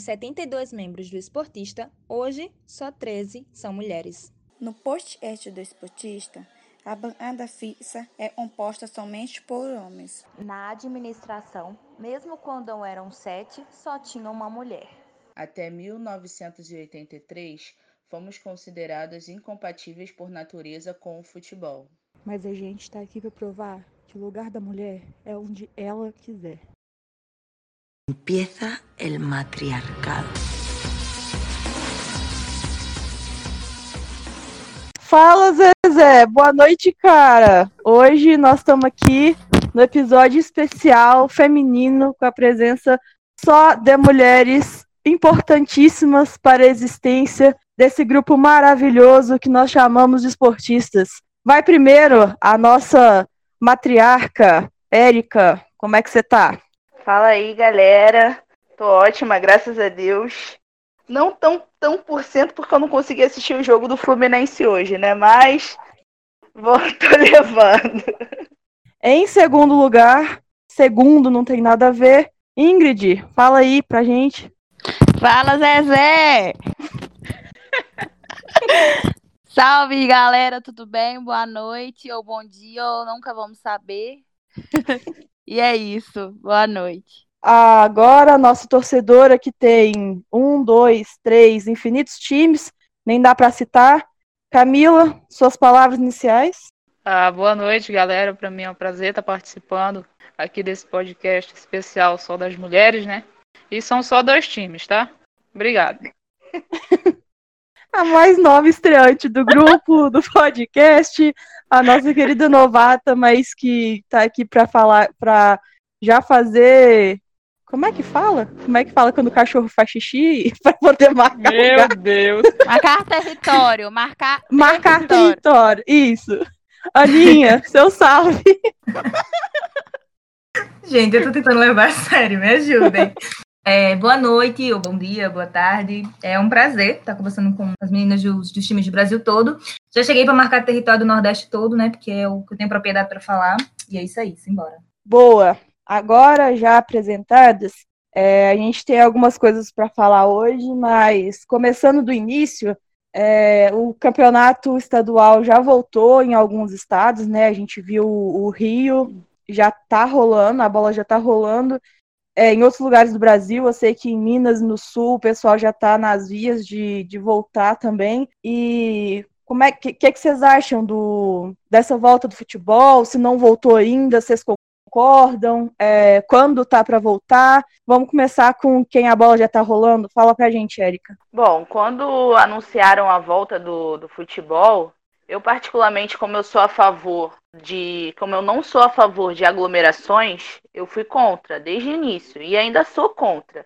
Dos 72 membros do Esportista, hoje só 13 são mulheres. No podcast do Esportista, a bancada fixa é composta somente por homens. Na administração, mesmo quando eram sete, só tinha uma mulher. Até 1983, fomos consideradas incompatíveis por natureza com o futebol. Mas a gente está aqui para provar que o lugar da mulher é onde ela quiser. Empieza el matriarcado. Fala, Zezé! Boa noite, cara! Hoje nós estamos aqui no episódio especial feminino com a presença só de mulheres importantíssimas para a existência desse grupo maravilhoso que nós chamamos de esportistas. Vai primeiro a nossa matriarca, Érica. Como é que você tá? Fala aí, galera. Tô ótima, graças a Deus. Não tão, tão por cento porque eu não consegui assistir o jogo do Fluminense hoje, né? Mas vou, tô levando. Em segundo lugar, segundo não tem nada a ver, Ingrid, fala aí pra gente. Fala, Zezé! Salve, galera, tudo bem? Boa noite, ou bom dia, ou nunca vamos saber. E é isso. Boa noite. Agora, nossa torcedora que tem um, dois, três infinitos times, nem dá para citar. Camila, suas palavras iniciais. Ah, boa noite, galera. Para mim é um prazer estar participando aqui desse podcast especial só das mulheres, né? E são só dois times, tá? Obrigada. a mais nova estreante do grupo, do podcast, a nossa querida novata, mas que tá aqui para falar, para já fazer. Como é que fala? Como é que fala quando o cachorro faz xixi para poder marcar? Meu lugar? Deus! Marcar território, marcar. Marcar território, território. isso. Aninha, seu salve. Gente, eu tô tentando levar a sério, me ajudem. É, boa noite, ou bom dia, boa tarde. É um prazer estar conversando com as meninas dos, dos times do Brasil todo. Já cheguei para marcar território do Nordeste todo, né? Porque é o que eu tenho propriedade para falar. E é isso aí, simbora. Boa. Agora, já apresentadas, é, a gente tem algumas coisas para falar hoje, mas começando do início, é, o campeonato estadual já voltou em alguns estados, né? A gente viu o Rio já tá rolando, a bola já tá rolando é, em outros lugares do Brasil, eu sei que em Minas, no Sul, o pessoal já está nas vias de, de voltar também. E como é que, que, que vocês acham do, dessa volta do futebol? Se não voltou ainda, vocês concordam? É, quando tá para voltar? Vamos começar com quem a bola já tá rolando? Fala pra gente, Érica. Bom, quando anunciaram a volta do, do futebol, eu, particularmente, como eu sou a favor de. Como eu não sou a favor de aglomerações, eu fui contra desde o início e ainda sou contra.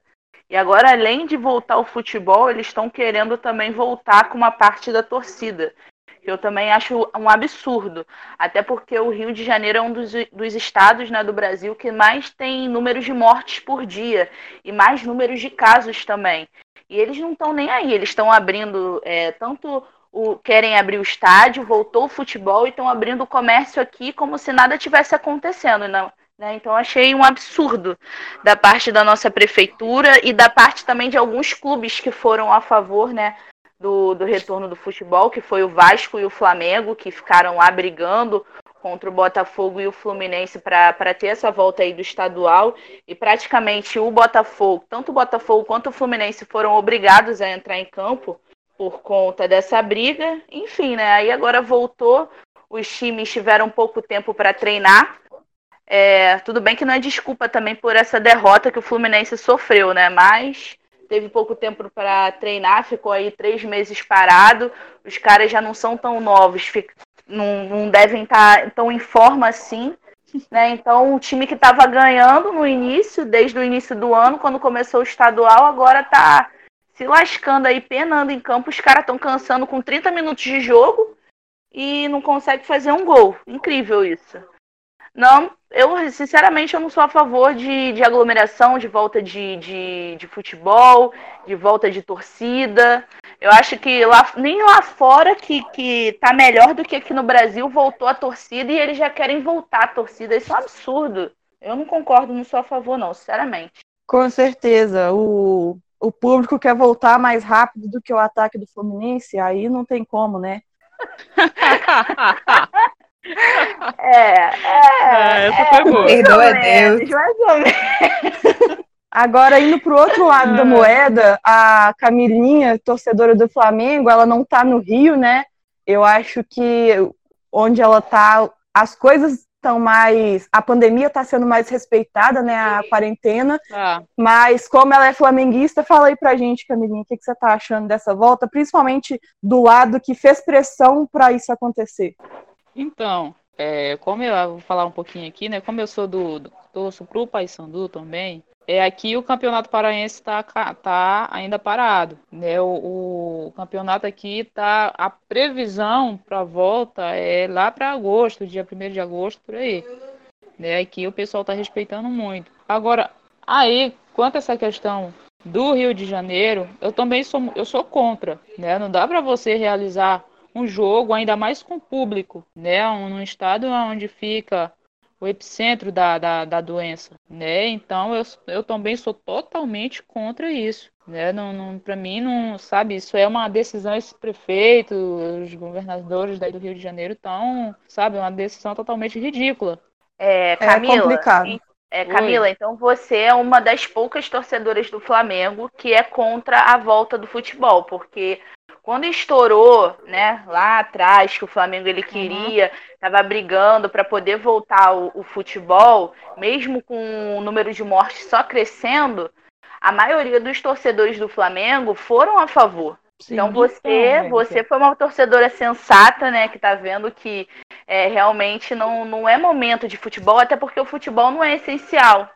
E agora, além de voltar ao futebol, eles estão querendo também voltar com uma parte da torcida. Que eu também acho um absurdo. Até porque o Rio de Janeiro é um dos, dos estados né, do Brasil que mais tem números de mortes por dia e mais números de casos também. E eles não estão nem aí, eles estão abrindo é, tanto o, querem abrir o estádio, voltou o futebol e estão abrindo o comércio aqui como se nada tivesse acontecendo. Não, né? Então achei um absurdo da parte da nossa prefeitura e da parte também de alguns clubes que foram a favor né, do, do retorno do futebol, que foi o Vasco e o Flamengo, que ficaram lá brigando contra o Botafogo e o Fluminense para ter essa volta aí do estadual. E praticamente o Botafogo, tanto o Botafogo quanto o Fluminense foram obrigados a entrar em campo por conta dessa briga. Enfim, né? Aí agora voltou, os times tiveram pouco tempo para treinar. É, tudo bem que não é desculpa também por essa derrota que o Fluminense sofreu, né? Mas teve pouco tempo para treinar, ficou aí três meses parado. Os caras já não são tão novos, não, não devem estar tá tão em forma assim. Né? Então, o time que estava ganhando no início, desde o início do ano, quando começou o estadual, agora está se lascando aí, penando em campo, os caras estão cansando com 30 minutos de jogo e não consegue fazer um gol. Incrível isso. Não, eu sinceramente eu não sou a favor de, de aglomeração, de volta de, de, de futebol, de volta de torcida. Eu acho que lá, nem lá fora que, que tá melhor do que aqui no Brasil voltou a torcida e eles já querem voltar a torcida. Isso é um absurdo. Eu não concordo, não sou a favor, não, sinceramente. Com certeza. O, o público quer voltar mais rápido do que o ataque do Fluminense, aí não tem como, né? É, é. essa foi boa. Perdoa Deus. Mais ou menos. Agora, indo pro outro lado da moeda, a Camilinha, torcedora do Flamengo, ela não tá no Rio, né? Eu acho que onde ela tá, as coisas estão mais. A pandemia está sendo mais respeitada, né? A quarentena. Ah. Mas como ela é flamenguista, fala aí pra gente, Camilinha, o que, que você tá achando dessa volta, principalmente do lado que fez pressão para isso acontecer. Então, é, como eu vou falar um pouquinho aqui, né? Como eu sou do, do torço pro Paysandu também, é aqui o campeonato paraense está tá ainda parado, né? O, o campeonato aqui tá a previsão para volta é lá para agosto, dia 1 de agosto por aí. Né? Aqui o pessoal tá respeitando muito. Agora, aí quanto a essa questão do Rio de Janeiro, eu também sou eu sou contra, né? Não dá para você realizar um jogo ainda mais com público, né? Um, num estado onde fica o epicentro da, da, da doença, né? Então eu, eu também sou totalmente contra isso, né? Não, não, para mim não, sabe, isso é uma decisão esse prefeito, os governadores daí do Rio de Janeiro estão, sabe, uma decisão totalmente ridícula. É, Camila, é complicado. É, Camila, Oi. então você é uma das poucas torcedoras do Flamengo que é contra a volta do futebol, porque quando estourou, né, lá atrás, que o Flamengo ele queria, estava uhum. brigando para poder voltar o, o, futebol, mesmo com o número de mortes só crescendo, a maioria dos torcedores do Flamengo foram a favor. Sim, então você, você foi uma torcedora sensata, né, que está vendo que é, realmente não, não é momento de futebol, até porque o futebol não é essencial.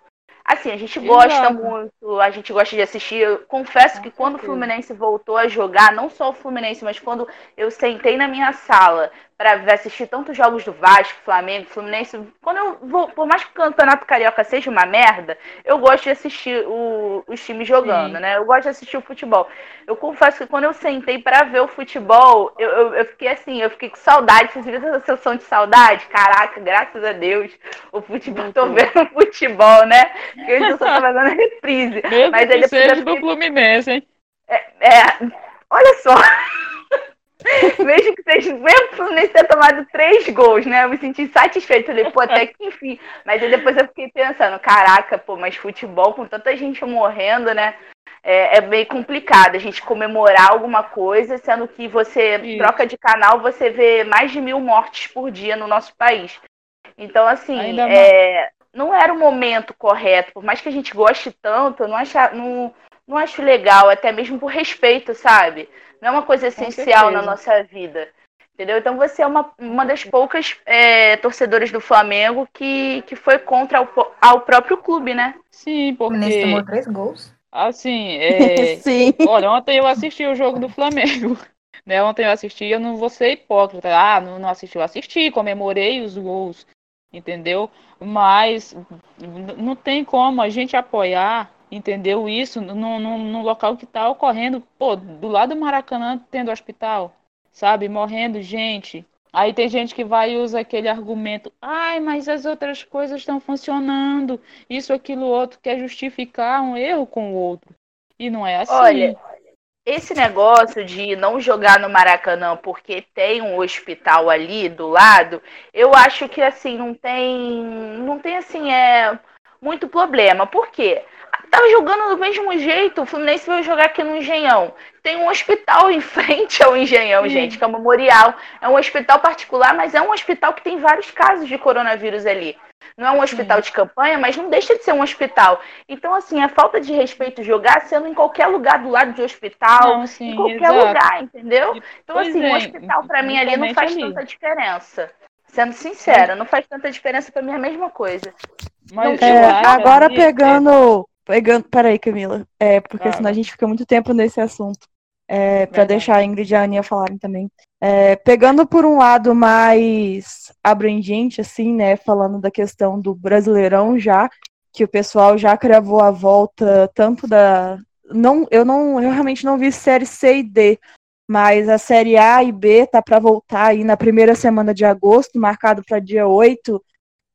Assim, a gente gosta muito, a gente gosta de assistir. Eu confesso que quando o Fluminense voltou a jogar, não só o Fluminense, mas quando eu sentei na minha sala para assistir tantos jogos do Vasco, Flamengo, Fluminense. Quando eu vou, por mais que o Campeonato Carioca seja uma merda, eu gosto de assistir o, os times jogando, Sim. né? Eu gosto de assistir o futebol. Eu confesso que quando eu sentei para ver o futebol, eu, eu, eu, fiquei assim, eu fiquei com saudade. Vocês viram essa sensação de saudade? Caraca, graças a Deus, o futebol, Muito tô vendo o futebol, né? Porque eu só tava vendo reprise. Mesmo Mas que seja fiquei... do Fluminense, hein? É, é, olha só. Mesmo que seja, mesmo Fluminense ter tomado três gols, né? Eu me senti satisfeito. Falei, pô, até que enfim. Mas aí depois eu fiquei pensando, caraca, pô, mas futebol com tanta gente morrendo, né? É, é meio complicado a gente comemorar alguma coisa, sendo que você Isso. troca de canal, você vê mais de mil mortes por dia no nosso país. Então, assim, é, não era o momento correto. Por mais que a gente goste tanto, eu não, acha, não, não acho legal, até mesmo por respeito, sabe? Não é uma coisa essencial na nossa vida. Entendeu? Então você é uma, uma das poucas é, torcedoras do Flamengo que, que foi contra o, ao próprio clube, né? Sim, porque. O tomou três gols. Assim, é... Sim. Olha, ontem eu assisti o jogo do Flamengo. Né? Ontem eu assisti, eu não vou ser hipócrita. Ah, não, não assisti, eu assisti, comemorei os gols, entendeu? Mas não tem como a gente apoiar entendeu isso no local que está ocorrendo, pô, do lado do Maracanã tendo hospital, sabe, morrendo gente. Aí tem gente que vai e usa aquele argumento, ai, mas as outras coisas estão funcionando, isso, aquilo, outro, quer justificar um erro com o outro. E não é assim. Olha, esse negócio de não jogar no Maracanã porque tem um hospital ali do lado, eu acho que assim não tem, não tem assim é muito problema. Por quê? Tava jogando do mesmo jeito. O Fluminense veio jogar aqui no Engenhão. Tem um hospital em frente ao Engenhão, Sim. gente, que é o Memorial. É um hospital particular, mas é um hospital que tem vários casos de coronavírus ali. Não é um hospital Sim. de campanha, mas não deixa de ser um hospital. Então, assim, a falta de respeito jogar sendo em qualquer lugar do lado de hospital, não, sim, em qualquer exato. lugar, entendeu? Então, pois assim, o é, um hospital para mim ali não faz ali. tanta diferença. Sendo sincera, não faz tanta diferença para mim é a mesma coisa. Mas é, agora pegando pegando. Peraí, Camila. É, porque Ah, senão a gente fica muito tempo nesse assunto. É, para deixar a Ingrid e a Aninha falarem também. É, pegando por um lado mais abrangente, assim, né? Falando da questão do Brasileirão já, que o pessoal já cravou a volta tanto da. Não, eu não, eu realmente não vi série C e D, mas a série A e B tá para voltar aí na primeira semana de agosto, marcado para dia 8.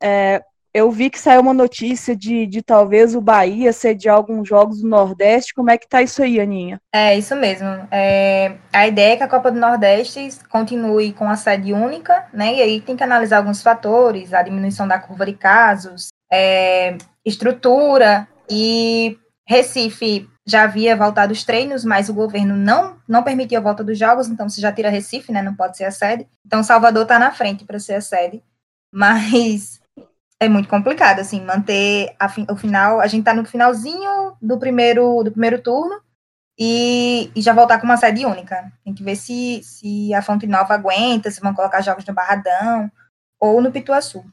É, eu vi que saiu uma notícia de, de talvez o Bahia sediar alguns jogos do Nordeste. Como é que tá isso aí, Aninha? É, isso mesmo. É, a ideia é que a Copa do Nordeste continue com a sede única, né? E aí tem que analisar alguns fatores, a diminuição da curva de casos, é, estrutura e Recife já havia voltado os treinos, mas o governo não não permitiu a volta dos jogos, então se já tira Recife, né? Não pode ser a sede. Então Salvador está na frente para ser a sede, mas é muito complicado assim manter fi- o final. A gente está no finalzinho do primeiro do primeiro turno e, e já voltar com uma sede única. Tem que ver se, se a Fonte Nova aguenta, se vão colocar jogos no Barradão ou no Pituaçu.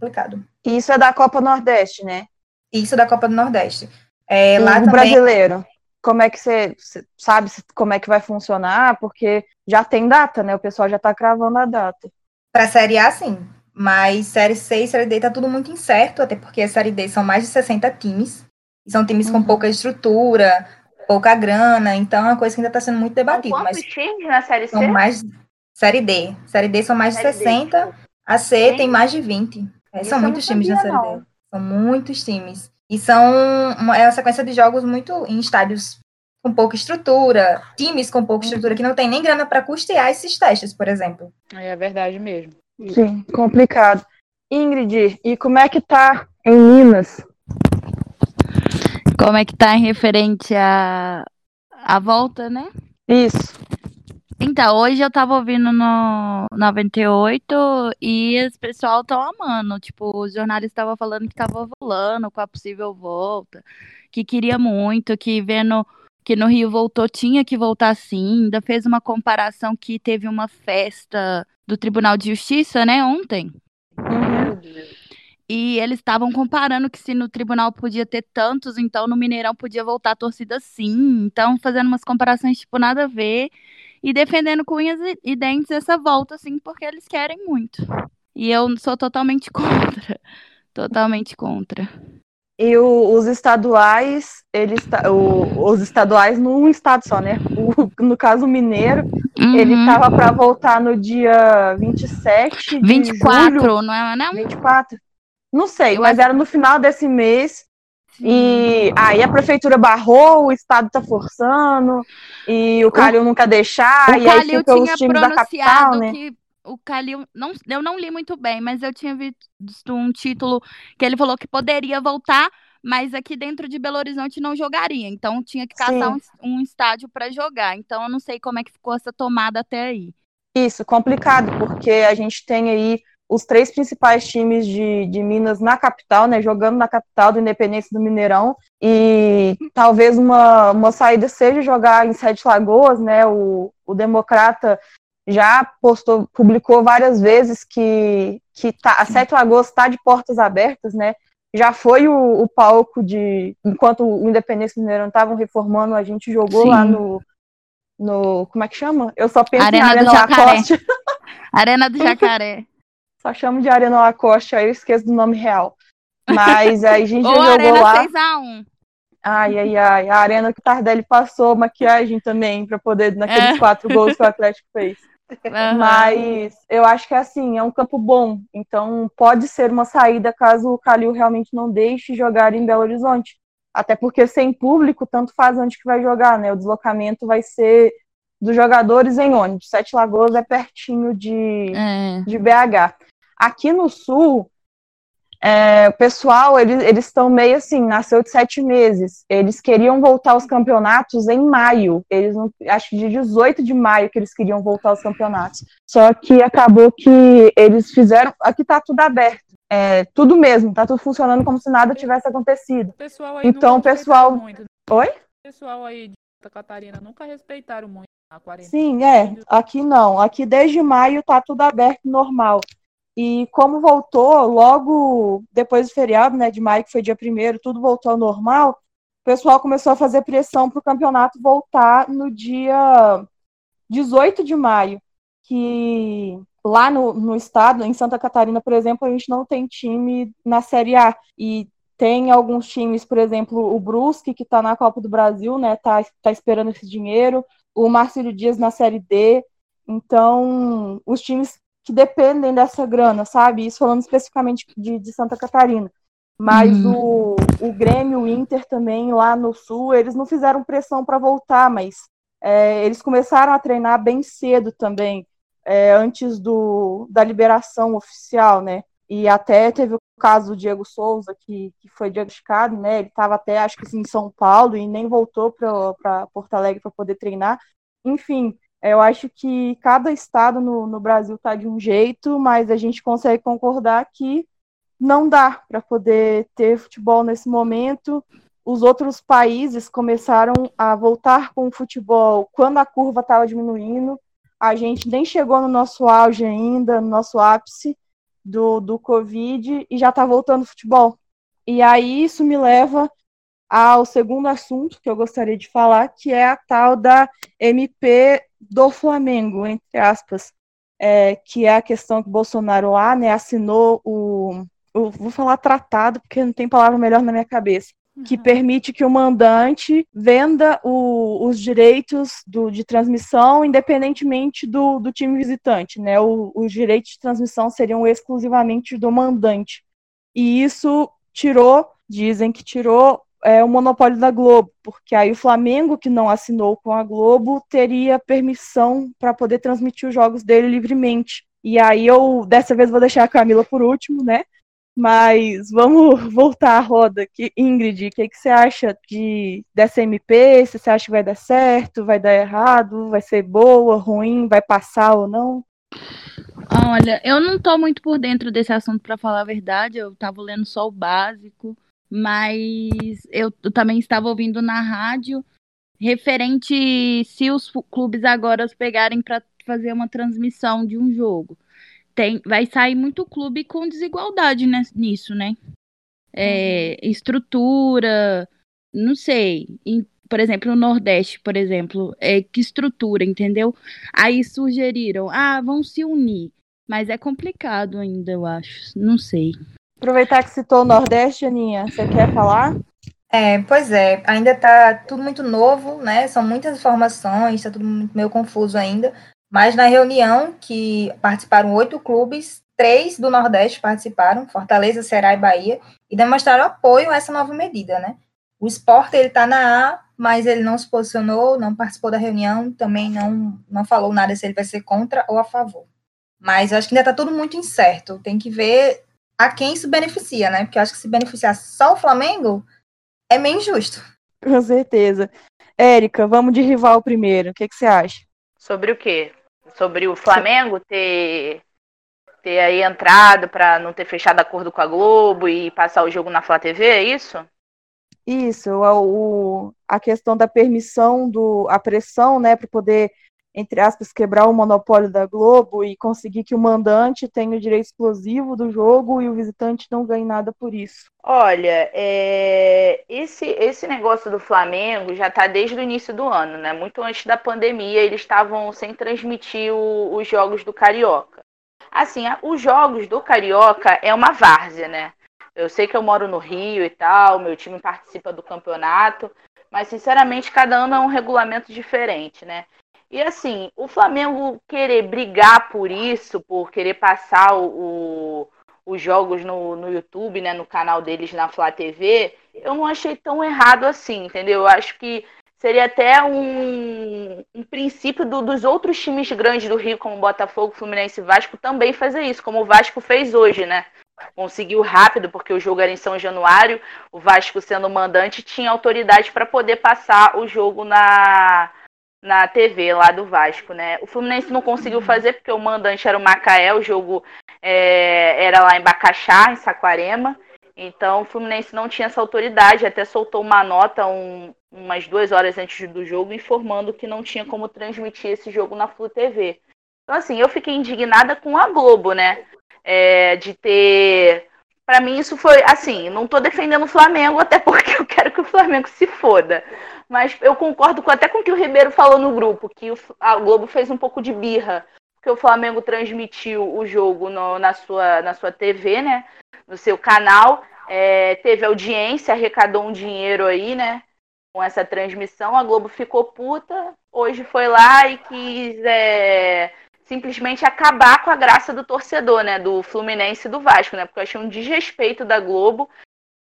Complicado. Isso é da Copa Nordeste, né? Isso da Copa do Nordeste. É, lá o também, brasileiro. Como é que você sabe como é que vai funcionar? Porque já tem data, né? O pessoal já tá cravando a data. Para a Série A, sim. Mas Série C e Série D tá tudo muito incerto, até porque a Série D são mais de 60 times. São times com pouca estrutura, pouca grana. Então é uma coisa que ainda está sendo muito debatida. Quantos Mas times na Série C? são mais. Série D. Série D são mais de Série D, 60. A C tem mais de 20. É, são muitos times na sabia, Série não. D. São muitos times. E são uma, é uma sequência de jogos muito em estádios com pouca estrutura, times com pouca estrutura que não tem nem grana para custear esses testes, por exemplo. É verdade mesmo. Sim, complicado. Ingrid, e como é que tá em Minas? Como é que tá em referente à a, volta, né? Isso. Então, hoje eu tava ouvindo no 98 e os pessoal tão amando. Tipo, os jornalistas estavam falando que tava rolando com a possível volta, que queria muito, que vendo que no Rio voltou, tinha que voltar sim. Ainda fez uma comparação que teve uma festa do Tribunal de Justiça, né, ontem. E eles estavam comparando que se no tribunal podia ter tantos, então no Mineirão podia voltar a torcida sim. Então, fazendo umas comparações, tipo, nada a ver. E defendendo com unhas e- dentes essa volta, assim, porque eles querem muito. E eu sou totalmente contra. Totalmente contra. E o- os estaduais, eles o- os estaduais num estado só, né? O- no caso o mineiro, ele Uhum. tava para voltar no dia 27 de 24, julho. não é? Não? 24? Não sei, Eu mas acho- era no final desse mês. E aí a prefeitura barrou, o estado tá forçando, e o Calil nunca deixar, O e aí Calil fica os tinha times da capital, pronunciado né? que o Calil, não, eu não li muito bem, mas eu tinha visto um título que ele falou que poderia voltar, mas aqui dentro de Belo Horizonte não jogaria. Então tinha que caçar um, um estádio para jogar. Então eu não sei como é que ficou essa tomada até aí. Isso, complicado, porque a gente tem aí os três principais times de, de Minas na capital, né, jogando na capital do Independência do Mineirão, e talvez uma, uma saída seja jogar em Sete Lagoas, né, o, o Democrata já postou, publicou várias vezes que, que tá, a Sete Lagoas está de portas abertas, né, já foi o, o palco de, enquanto o Independência do Mineirão estavam reformando, a gente jogou Sim. lá no, no, como é que chama? Eu só penso Arena em do Arena Jacaré. Lacoste. Arena do Jacaré. Só chamo de Arena Lacoste, aí eu esqueço do nome real. Mas aí a gente Ou jogou Arena lá. 6x1. Ai, ai, ai. A arena que o Tardelli passou maquiagem também, pra poder, naqueles É. quatro gols que o Atlético fez. Aham. Mas eu acho que é assim, é um campo bom. Então pode ser uma saída caso o Calil realmente não deixe jogar em Belo Horizonte. Até porque sem público, tanto faz onde que vai jogar, né? O deslocamento vai ser dos jogadores em ônibus. Sete Lagoas é pertinho de, É. de BH. Aqui no sul, é, o pessoal, eles estão meio assim, nasceu de sete meses. Eles queriam voltar aos campeonatos em maio. Eles não, acho que de 18 de maio que eles queriam voltar aos campeonatos. Só que acabou que eles fizeram. Aqui tá tudo aberto. É, tudo mesmo, tá tudo funcionando como se nada tivesse acontecido. pessoal aí Então, o pessoal. respeitaram muito. né? Oi? O pessoal aí de Santa Catarina nunca respeitaram muito a quarentena. Sim, é. Aqui não. Aqui desde maio tá tudo aberto normal. E como voltou logo depois do feriado, né, de maio, que foi dia primeiro, tudo voltou ao normal, o pessoal começou a fazer pressão para o campeonato voltar no dia 18 de maio, que lá no, no estado, em Santa Catarina, por exemplo, a gente não tem time na Série A. E tem alguns times, por exemplo, o Brusque, que está na Copa do Brasil, né? Tá, tá esperando esse dinheiro. O Marcelo Dias na Série D. Então, os times que dependem dessa grana, sabe? Isso falando especificamente de, de Santa Catarina. Mas hum. o, o Grêmio, o Inter também, lá no Sul, eles não fizeram pressão para voltar, mas é, eles começaram a treinar bem cedo também, é, antes do, da liberação oficial, né? E até teve o caso do Diego Souza, que, que foi diagnosticado, né? Ele estava até, acho que assim, em São Paulo e nem voltou para Porto Alegre para poder treinar. Enfim, eu acho que cada estado no, no Brasil está de um jeito, mas a gente consegue concordar que não dá para poder ter futebol nesse momento. Os outros países começaram a voltar com o futebol quando a curva estava diminuindo. A gente nem chegou no nosso auge ainda, no nosso ápice do, do Covid, e já está voltando o futebol. E aí isso me leva ao segundo assunto que eu gostaria de falar, que é a tal da MP do Flamengo, entre aspas, é, que é a questão que Bolsonaro lá, né, assinou o, vou falar tratado, porque não tem palavra melhor na minha cabeça, que uhum. permite que o mandante venda o, os direitos do, de transmissão independentemente do, do time visitante, né, o, os direitos de transmissão seriam exclusivamente do mandante, e isso tirou, dizem que tirou é, o monopólio da Globo, porque aí o Flamengo, que não assinou com a Globo, teria permissão para poder transmitir os jogos dele livremente. E aí eu, dessa vez, vou deixar a Camila por último, né? Mas vamos voltar à roda aqui. Ingrid, o que, que você acha de, dessa MP? Se você acha que vai dar certo, vai dar errado, vai ser boa, ruim, vai passar ou não? Olha, eu não tô muito por dentro desse assunto, para falar a verdade. Eu tava lendo só o básico mas eu, também estava ouvindo na rádio referente se os clubes agora pegarem para fazer uma transmissão de um jogo. Tem, vai sair muito clube com desigualdade nisso, né? É, uhum. Estrutura, não sei. Em, por exemplo, no Nordeste, por exemplo, é, que estrutura, entendeu? Aí sugeriram, ah, vão se unir. Mas é complicado ainda, eu acho. Não sei. Aproveitar que citou o Nordeste, Aninha, você quer falar? É, pois é, ainda está tudo muito novo, né? São muitas informações, está tudo meio confuso ainda. Mas na reunião que participaram oito clubes, três do Nordeste participaram, Fortaleza, Ceará e Bahia, e demonstraram apoio a essa nova medida, né? O esporte ele está na A, mas ele não se posicionou, não participou da reunião, também não, não falou nada se ele vai ser contra ou a favor. Mas acho que ainda está tudo muito incerto. Tem que ver a quem isso beneficia, né? Porque eu acho que se beneficiar só o Flamengo é meio injusto. Com certeza. Érica, vamos de rival primeiro. O que, que você acha? Sobre o quê? Sobre o Flamengo ter, ter aí entrado para não ter fechado acordo com a Globo e passar o jogo na Flá TV, é isso? Isso, o, a questão da permissão, do, a pressão, né, para poder entre aspas, quebrar o monopólio da Globo e conseguir que o mandante tenha o direito exclusivo do jogo e o visitante não ganhe nada por isso? Olha, é... esse, esse negócio do Flamengo já está desde o início do ano, né? Muito antes da pandemia, eles estavam sem transmitir o, os jogos do Carioca. Assim, os jogos do Carioca é uma várzea, né? Eu sei que eu moro no Rio e tal, meu time participa do campeonato, mas sinceramente cada ano é um regulamento diferente, né? E assim, o Flamengo querer brigar por isso, por querer passar o, o, os jogos no, no YouTube, né, no canal deles na Flá TV, eu não achei tão errado assim, entendeu? Eu acho que seria até um, um princípio do, dos outros times grandes do Rio, como Botafogo, Fluminense e Vasco, também fazer isso, como o Vasco fez hoje, né? Conseguiu rápido, porque o jogo era em São Januário, o Vasco sendo mandante tinha autoridade para poder passar o jogo na, na TV lá do Vasco, né? O Fluminense não conseguiu fazer porque o mandante era o Macaé, o jogo é, era lá em Bacaxá, em Saquarema. Então o Fluminense não tinha essa autoridade, até soltou uma nota um, umas duas horas antes do jogo informando que não tinha como transmitir esse jogo na Flu TV. Então assim, eu fiquei indignada com a Globo, né? é, de ter. Para mim, isso foi assim. Não tô defendendo o Flamengo, até porque eu quero Flamengo se foda. Mas eu concordo com, até com o que o Ribeiro falou no grupo, que o, a Globo fez um pouco de birra, porque o Flamengo transmitiu o jogo no, na, sua, na sua TV, né? No seu canal. É, teve audiência, arrecadou um dinheiro aí, né? Com essa transmissão. A Globo ficou puta. Hoje foi lá e quis é, simplesmente acabar com a graça do torcedor, né? Do Fluminense e do Vasco, né? Porque eu achei um desrespeito da Globo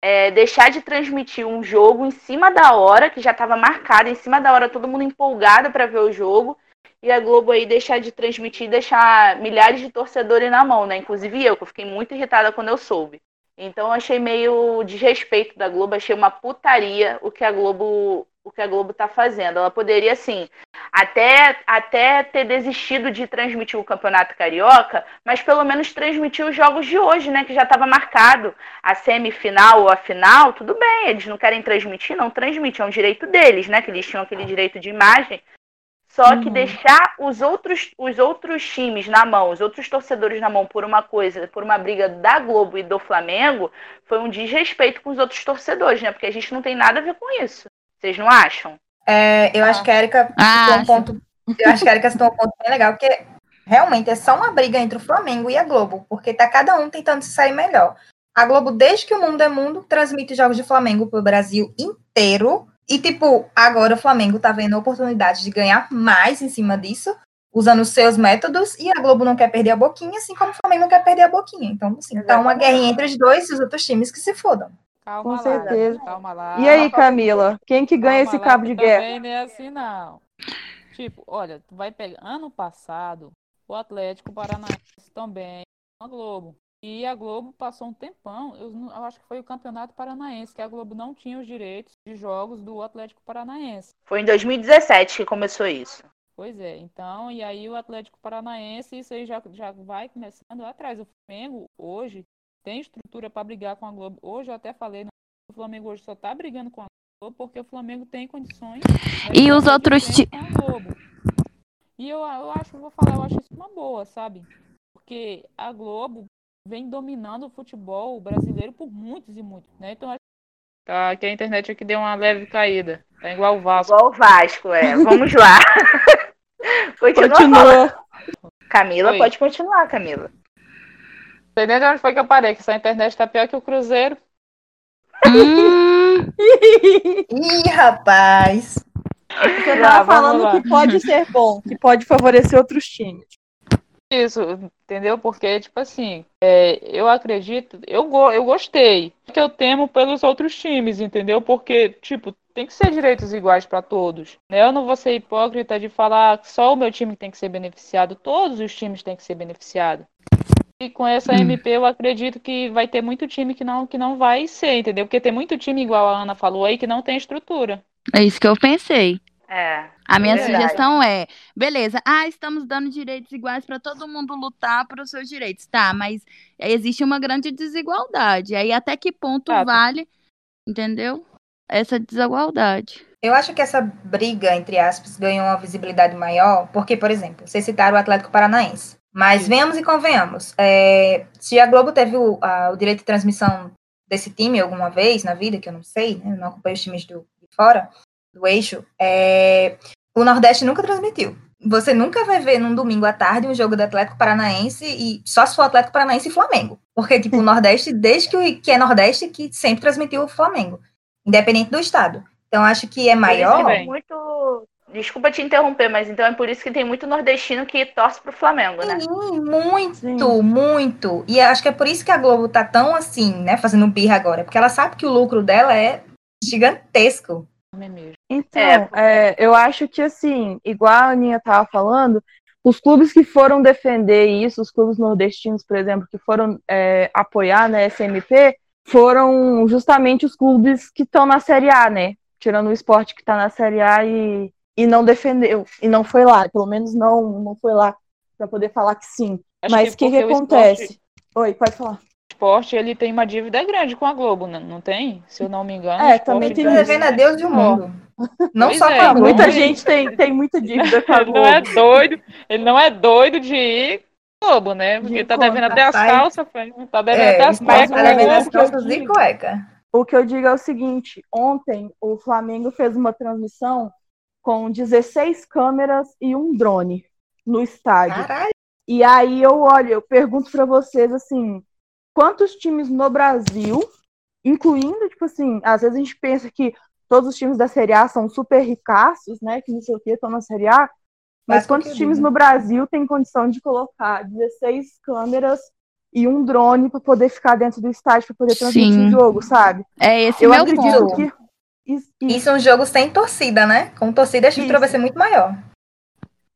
é, deixar de transmitir um jogo em cima da hora, que já estava marcado, em cima da hora, todo mundo empolgado para ver o jogo, e a Globo aí deixar de transmitir, deixar milhares de torcedores na mão, né? Inclusive eu, que eu fiquei muito irritada quando eu soube. Então achei meio desrespeito da Globo, achei uma putaria o que a Globo o que a Globo está fazendo. Ela poderia, assim, até, até ter desistido de transmitir o Campeonato Carioca, mas pelo menos transmitir os jogos de hoje, né? Que já estava marcado. A semifinal ou a final, tudo bem, eles não querem transmitir, não transmitem, é um direito deles, né? Que eles tinham aquele direito de imagem. Só que uhum. deixar os outros, os outros times na mão, os outros torcedores na mão por uma coisa, por uma briga da Globo e do Flamengo, foi um desrespeito com os outros torcedores, né? Porque a gente não tem nada a ver com isso. Vocês não acham? É, eu ah. acho que a Erika ah, um ponto. Eu acho que a Erika citou um ponto bem legal, porque realmente é só uma briga entre o Flamengo e a Globo, porque tá cada um tentando se sair melhor. A Globo, desde que o mundo é mundo, transmite jogos de Flamengo pro Brasil inteiro. E, tipo, agora o Flamengo tá vendo a oportunidade de ganhar mais em cima disso, usando os seus métodos, e a Globo não quer perder a boquinha, assim como o Flamengo não quer perder a boquinha. Então, assim, tá uma guerrinha entre os dois e os outros times que se fodam. Calma Com lá, certeza. Calma lá. E aí, Camila, quem que ganha calma esse cabo de guerra? Também não é assim, não. Tipo, olha, tu vai pegar. Ano passado, o Atlético Paranaense também, a Globo. E a Globo passou um tempão, eu, eu, acho que foi o Campeonato Paranaense, que a Globo não tinha os direitos de jogos do Atlético Paranaense. Foi em 2017 que começou isso. Pois é, então, e aí o Atlético Paranaense, isso aí já, já vai começando lá atrás. O Flamengo, hoje, tem estrutura para brigar com a Globo. Hoje eu até falei, não, o Flamengo hoje só está brigando com a Globo porque o Flamengo tem condições. E os outros E eu, eu acho, vou falar, eu acho isso uma boa, sabe? Porque a Globo vem dominando o futebol brasileiro por muitos e muitos, né? Então Tá, que a internet aqui deu uma leve caída. Tá igual o Vasco. Igual o Vasco, é. Vamos lá. Continua. Continua. Camila, Oi. pode continuar, Camila sei nem de onde foi que eu parei, que essa internet tá pior que o Cruzeiro. Hum. Ih, rapaz. Você tava falando que pode ser bom, que pode favorecer outros times. Isso, entendeu? Porque, tipo assim, é, eu acredito, eu, go, eu gostei. Que eu temo pelos outros times, entendeu? Porque, tipo, tem que ser direitos iguais para todos. Né? Eu não vou ser hipócrita de falar que só o meu time tem que ser beneficiado, todos os times têm que ser beneficiados. E com essa hum. MP eu acredito que vai ter muito time que não, que não vai ser, entendeu? Porque tem muito time, igual a Ana falou aí, que não tem estrutura. É isso que eu pensei. É. A minha é sugestão é, beleza, ah, estamos dando direitos iguais para todo mundo lutar para os seus direitos. Tá, mas existe uma grande desigualdade. Aí até que ponto ah, vale, entendeu? Essa desigualdade. Eu acho que essa briga, entre aspas, ganhou uma visibilidade maior, porque, por exemplo, vocês citaram o Atlético Paranaense. Mas venhamos e convenhamos. É, se a Globo teve o, a, o, direito de transmissão desse time alguma vez na vida, que eu não sei, né, eu não acompanho os times do, de fora, do eixo, é, o Nordeste nunca transmitiu. Você nunca vai ver num domingo à tarde um jogo do Atlético Paranaense e só se for Atlético Paranaense e Flamengo. Porque, tipo, o Nordeste, desde que, que é Nordeste, que sempre transmitiu o Flamengo, independente do estado. Então, acho que é maior. Muito, Desculpa te interromper, mas então é por isso que tem muito nordestino que torce pro Flamengo, né? Sim, muito, Sim. muito. E acho que é por isso que a Globo tá tão assim, né, fazendo birra agora, porque ela sabe que o lucro dela é gigantesco. Então, é, é, eu acho que assim, igual a Aninha tava falando, os clubes que foram defender isso, os clubes nordestinos, por exemplo, que foram é, apoiar né, SMP, foram justamente os clubes que estão na Série A, né? Tirando o esporte que está na Série A e e não defendeu, e não foi lá, pelo menos não, não foi lá para poder falar que sim. Acho Mas o que, que, que acontece? Esporte... Oi, pode falar. O esporte ele tem uma dívida grande com a Globo, né? não tem? Se eu não me engano. É, também tem devendo a Deus de um mundo. Não pois só é, Muita gente tem, tem muita dívida com a Globo. Ele não é doido, ele não é doido de ir Globo, né? Porque tá devendo até as calças. Tá devendo É, até as cuecas. tá devendo né? as calças e cueca. O que eu digo é o seguinte: ontem o Flamengo fez uma transmissão com 16 câmeras e um drone no estádio. Caralho. E aí eu olho, eu pergunto pra vocês assim, quantos times no Brasil, incluindo, tipo assim, às vezes a gente pensa que todos os times da Série A são super ricaços, né? Que não sei o que, estão na Série A. Mas Basta quantos times diga. no Brasil têm condição de colocar 16 câmeras e um drone para poder ficar dentro do estádio para poder transmitir Sim. o jogo, sabe? É esse Eu meu acredito ponto. que isso, Isso é um jogo sem torcida, né? Com torcida a estrutura Isso. vai ser muito maior.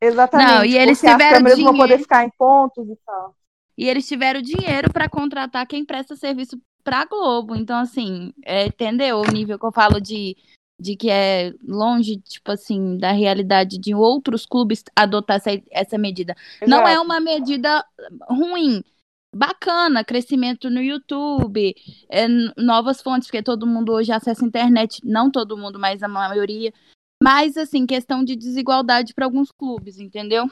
exatamente. Não, e eles as tiveram câmeras vão poder dinheiro. ficar em pontos e tal. E eles tiveram dinheiro para contratar quem presta serviço pra Globo. Então, assim, é, entendeu o nível que eu falo de, de que é longe, tipo assim, da realidade de outros clubes adotar essa, essa medida. Não é Exato. uma medida ruim. Bacana, crescimento no YouTube, é, novas fontes, porque todo mundo hoje acessa a internet, não todo mundo, mas a maioria. Mas, assim, questão de desigualdade para alguns clubes, entendeu?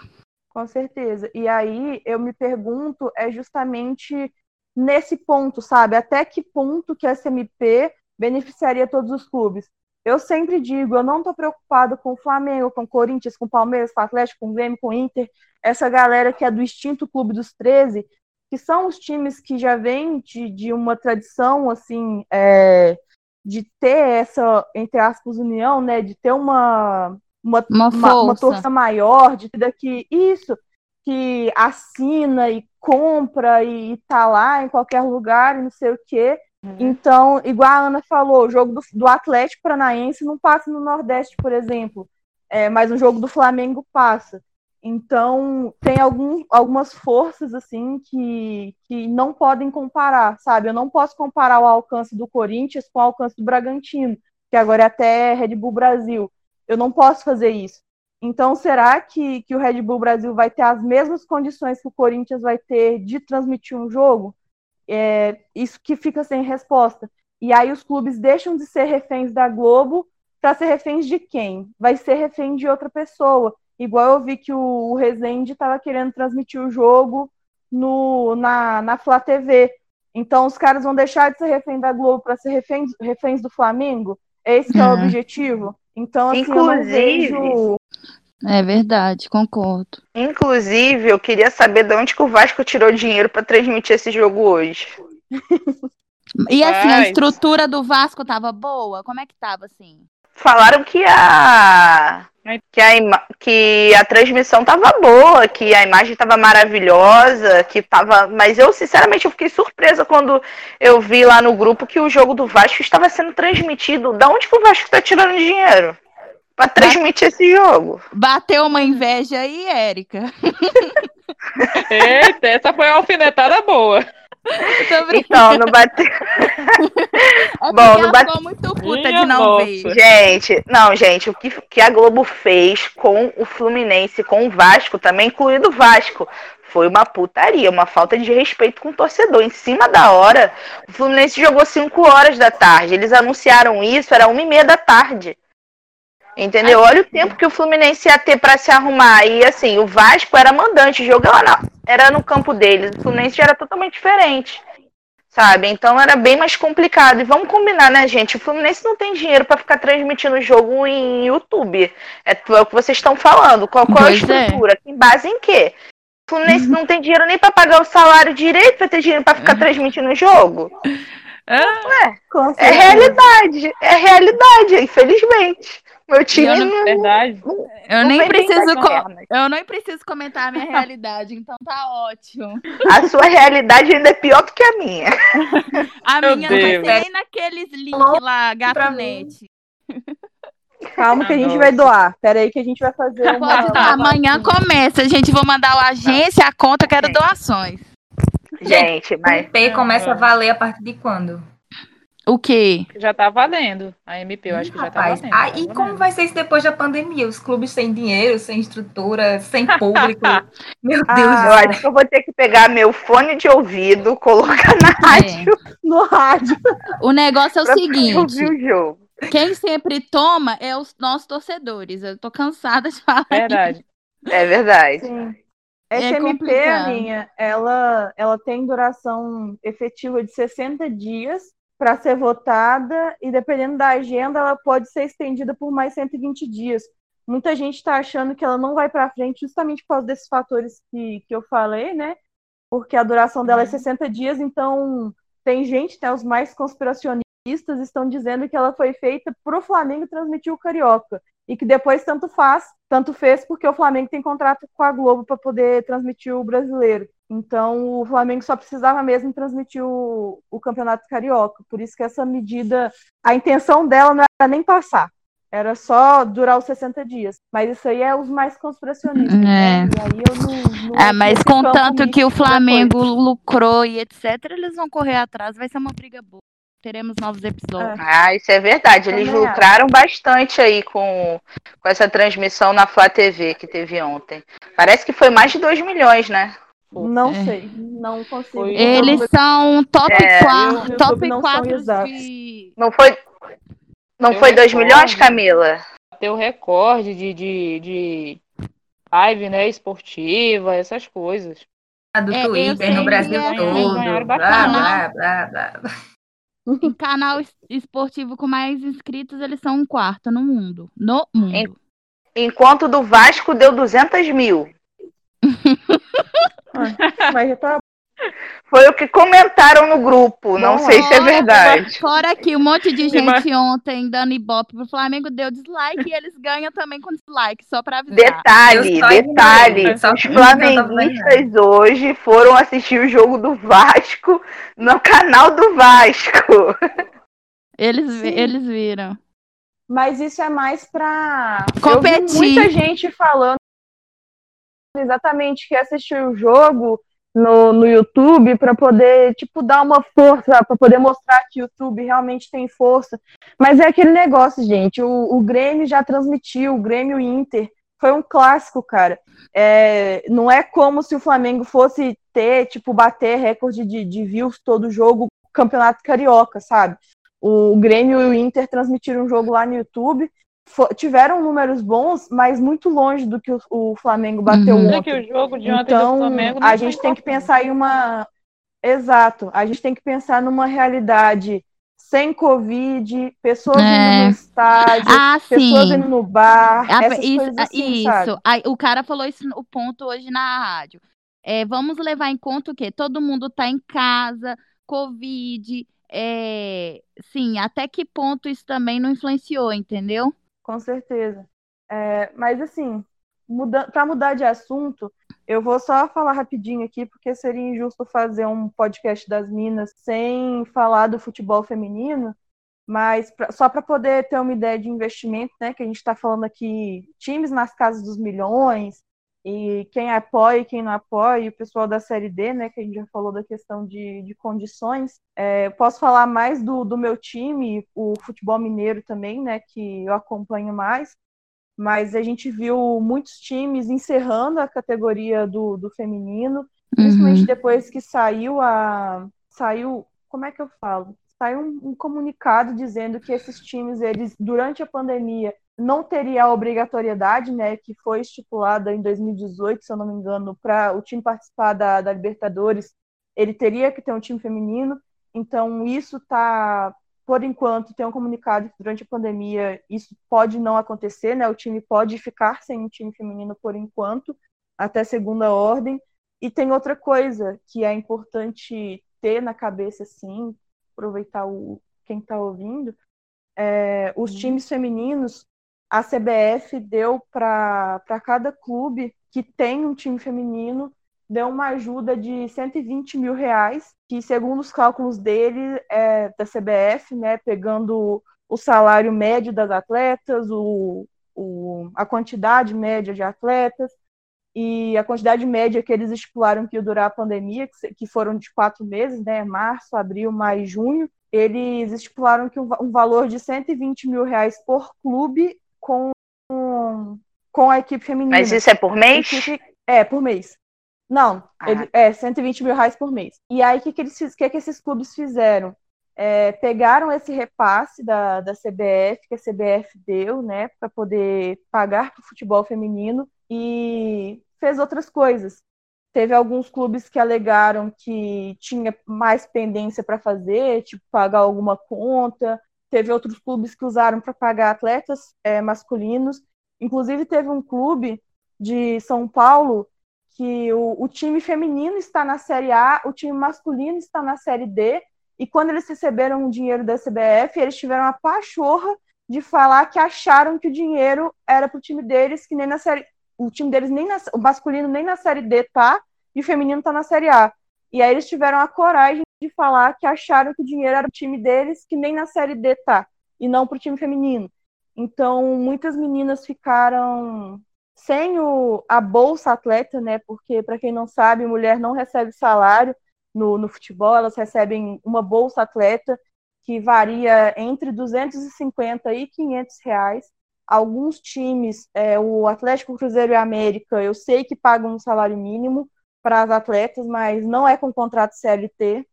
Com certeza. E aí eu me pergunto é justamente nesse ponto, sabe? Até que ponto que a SMP beneficiaria todos os clubes? Eu sempre digo, eu não tô preocupado com o Flamengo, com o Corinthians, com o Palmeiras, com o Atlético, com o Grêmio, com o Inter, essa galera que é do extinto Clube dos 13, que são os times que já vêm de, de uma tradição, assim, é, de ter essa, entre aspas, união, né? De ter uma, uma, Uma uma, uma torça maior, de ter daqui, isso, que assina e compra e, e tá lá em qualquer lugar e não sei o quê. Então, igual a Ana falou, o jogo do, do Atlético Paranaense não passa no Nordeste, por exemplo, é, mas o jogo do Flamengo passa. Então, tem algum, algumas forças, assim, que, que não podem comparar, sabe? Eu não posso comparar o alcance do Corinthians com o alcance do Bragantino, que agora é até Red Bull Brasil. Eu não posso fazer isso. Então, será que, que o Red Bull Brasil vai ter as mesmas condições que o Corinthians vai ter de transmitir um jogo? É, isso que fica sem resposta. E aí os clubes deixam de ser reféns da Globo para ser reféns de quem? Vai ser refém de outra pessoa. Igual eu vi que o, o Rezende estava querendo transmitir o jogo no, na, na Flá TV. Então os caras vão deixar de ser refém da Globo para ser reféns, reféns do Flamengo? Esse que é o Hum. objetivo? Então, assim, eu não Inclusive- vejo. É verdade, concordo. Inclusive, eu queria saber de onde que o Vasco tirou dinheiro pra transmitir esse jogo hoje. E assim, a Mas- estrutura do Vasco tava boa? Como é que tava, assim? Falaram que a que a, que a transmissão tava boa, que a imagem tava maravilhosa, que tava, mas eu sinceramente eu fiquei surpresa quando eu vi lá no grupo que o jogo do Vasco estava sendo transmitido. Da onde que o Vasco tá tirando dinheiro pra transmitir esse jogo? Bateu uma inveja aí, Érica. Eita, essa foi uma alfinetada boa. Então, não bateu. Bom, porque não ela bate- ficou muito puta Minha de não nossa. ver. Gente, não, gente, o que, que a Globo fez com o Fluminense, com o Vasco, também incluído o Vasco, foi uma putaria, uma falta de respeito com o torcedor. Em cima da hora, o Fluminense jogou 5 horas da tarde. Eles anunciaram isso, era uma e meia da tarde. Entendeu? Olha o tempo que o Fluminense ia ter pra se arrumar. E assim, o Vasco era mandante, jogava na, era no campo deles. O Fluminense já era totalmente diferente. Sabe? Então era bem mais complicado. E vamos combinar, né, gente? O Fluminense não tem dinheiro pra ficar transmitindo o jogo em YouTube. É, é o que vocês estão falando. Qual, qual é a Pois é. estrutura? Em base em quê? O Fluminense não tem dinheiro nem pra pagar o salário direito pra ter dinheiro pra ficar transmitindo o jogo. É certeza. realidade. É realidade, infelizmente. Meu time eu não- não, Verdade. Eu não nem vem nem preciso eu nem preciso comentar a minha realidade, então tá ótimo. A sua realidade ainda é pior do que a minha. A Meu minha não vai Deus. ser nem naqueles links lá, gatunete. Calma que a gente Nossa. vai doar. Pera aí que a gente vai fazer uma. Pode dar, amanhã começa. Gente, vou mandar o agência, a conta, quero doações. Gente, O mas MP começa a valer a partir de quando? O quê? Já tá valendo. A MP, eu acho que já tá Rapaz, valendo. ah, tá e valendo. como vai ser isso depois da pandemia? Os clubes sem dinheiro, sem estrutura, sem público. Meu Deus. Ah, eu acho que eu vou ter que pegar meu fone de ouvido, colocar na rádio No rádio. O negócio é o pra seguinte: ouvir o jogo. quem sempre toma é os nossos torcedores. Eu tô cansada de falar. Verdade. É verdade. Sim. Essa É MP, complicado. Aninha, ela, ela tem duração efetiva de 60 dias para ser votada e, dependendo da agenda, ela pode ser estendida por mais 120 dias. Muita gente está achando que ela não vai para frente justamente por causa desses fatores que, que eu falei, né? Porque a duração dela é 60 dias, então tem gente, né, os mais conspiracionistas estão dizendo que ela foi feita para o Flamengo transmitir o Carioca e que depois tanto faz, tanto fez porque o Flamengo tem contrato com a Globo para poder transmitir o brasileiro. Então o Flamengo só precisava mesmo transmitir o, o Campeonato Carioca. Por isso que essa medida, a intenção dela não era nem passar, era só durar os 60 dias. Mas isso aí é os mais conspiracionistas. Né? É. E aí eu não, não É, mas nesse com campo tanto que o Flamengo lucrou e etc, eles vão correr atrás, vai ser uma briga boa. Teremos novos episódios. Ah, isso é verdade. Eles Também lucraram bastante aí com, com essa transmissão na Flá TV que teve ontem. Parece que foi mais de 2 milhões, né? Não sei, não consigo. Eles são top É, 4, eu- top não são 4 exatos. de. Não foi, não foi 2 recordo. milhões, Camila? Bateu recorde de, de, de live, né, esportiva, essas coisas. do É, Twitter no Brasil é- todo. Blá, blá, blá, blá. Em canal es- esportivo com mais inscritos, eles são um quarto no mundo. No mundo. Enquanto do Vasco deu 200 mil. Mas já tá Foi o que comentaram no grupo. Não Bom, sei se é verdade. Fora que um monte de gente ontem dando ibope pro Flamengo deu dislike e eles ganham também com dislike, só pra avisar. Detalhe, detalhe. só Os tava flamenguistas hoje foram assistir o jogo do Vasco no canal do Vasco. Eles, Sim. eles viram. Mas isso é mais para Competir. muita gente falando exatamente que assistiu o jogo no, no YouTube para poder tipo dar uma força, para poder mostrar que o YouTube realmente tem força. Mas é aquele negócio, gente. O, o Grêmio já transmitiu, o Grêmio Inter foi um clássico, cara. É, não é como se o Flamengo fosse ter, tipo, bater recorde de, de views todo jogo, campeonato carioca, sabe? O Grêmio e o Inter transmitiram um jogo lá no YouTube. Tiveram números bons, mas muito longe do que o, o Flamengo bateu Uhum. É ontem. que o jogo de ontem do Então, Flamengo não a gente tem que pensar em uma. Exato, a gente tem que pensar numa realidade sem Covid, pessoas É. indo no estádio, Ah, pessoas sim. indo no bar, A- essas isso, coisas assim, isso. Aí, o cara falou isso o ponto hoje na rádio. É, vamos levar em conta o quê? Todo mundo tá em casa, Covid, é, sim, até que ponto isso também não influenciou, entendeu? Com certeza. É, mas assim, muda para mudar de assunto, eu vou só falar rapidinho aqui, porque seria injusto fazer um podcast das Minas sem falar do futebol feminino, mas pra- só para poder ter uma ideia de investimento, né? Que a gente está falando aqui, times nas casas dos milhões, e quem apoia e quem não apoia, e o pessoal da Série D, né? Que a gente já falou da questão de, de condições. É, eu posso falar mais do, do meu time, o futebol mineiro também, né? Que eu acompanho mais mas a gente viu muitos times encerrando a categoria do, do feminino, principalmente Uhum. depois que saiu a saiu, como é que eu falo? Saiu um, um comunicado dizendo que esses times eles durante a pandemia não teria a obrigatoriedade, né, que foi estipulada em 2018, se eu não me engano, para o time participar da, da Libertadores, ele teria que ter um time feminino. Então isso está por enquanto, tem um comunicado que durante a pandemia isso pode não acontecer, né? O time pode ficar sem um time feminino por enquanto, até segunda ordem. E tem outra coisa que é importante ter na cabeça, assim, aproveitar o, quem está ouvindo, é, os times femininos, a CBF deu para cada clube que tem um time feminino deu uma ajuda de 120 mil reais, que segundo os cálculos dele, é, da CBF, né, pegando o salário médio das atletas, o, o, a quantidade média de atletas e a quantidade média que eles estipularam que ia durar a pandemia, que, que foram de quatro meses, né, março, abril, maio junho, eles estipularam que um, um valor de 120 mil reais por clube com, com a equipe feminina. Mas isso é por mês? É, por mês. Não, Ah. ele, é 120 mil reais por mês. E aí, o que, que, eles, que, que esses clubes fizeram? É, pegaram esse repasse da, da CBF, que a CBF deu, né, para poder pagar para o futebol feminino, e fez outras coisas. Teve alguns clubes que alegaram que tinha mais pendência para fazer, tipo pagar alguma conta. Teve outros clubes que usaram para pagar atletas é, masculinos. Inclusive, teve um clube de São Paulo que o, o, time feminino está na Série A, o time masculino está na Série D, e quando eles receberam o dinheiro da CBF, eles tiveram a pachorra de falar que acharam que o dinheiro era para o time deles, que nem na série. O time deles, nem na, o masculino, nem na Série D tá, e o feminino tá na Série A. E aí eles tiveram a coragem de falar que acharam que o dinheiro era o time deles, que nem na Série D tá, e não para o time feminino. Então, muitas meninas ficaram sem o, a bolsa atleta, né? Porque, para quem não sabe, mulher não recebe salário no, no futebol, elas recebem uma bolsa atleta que varia entre 250 e 500 reais. Alguns times, é, o Atlético Cruzeiro e América, eu sei que pagam um salário mínimo para as atletas, mas não é com contrato CLT,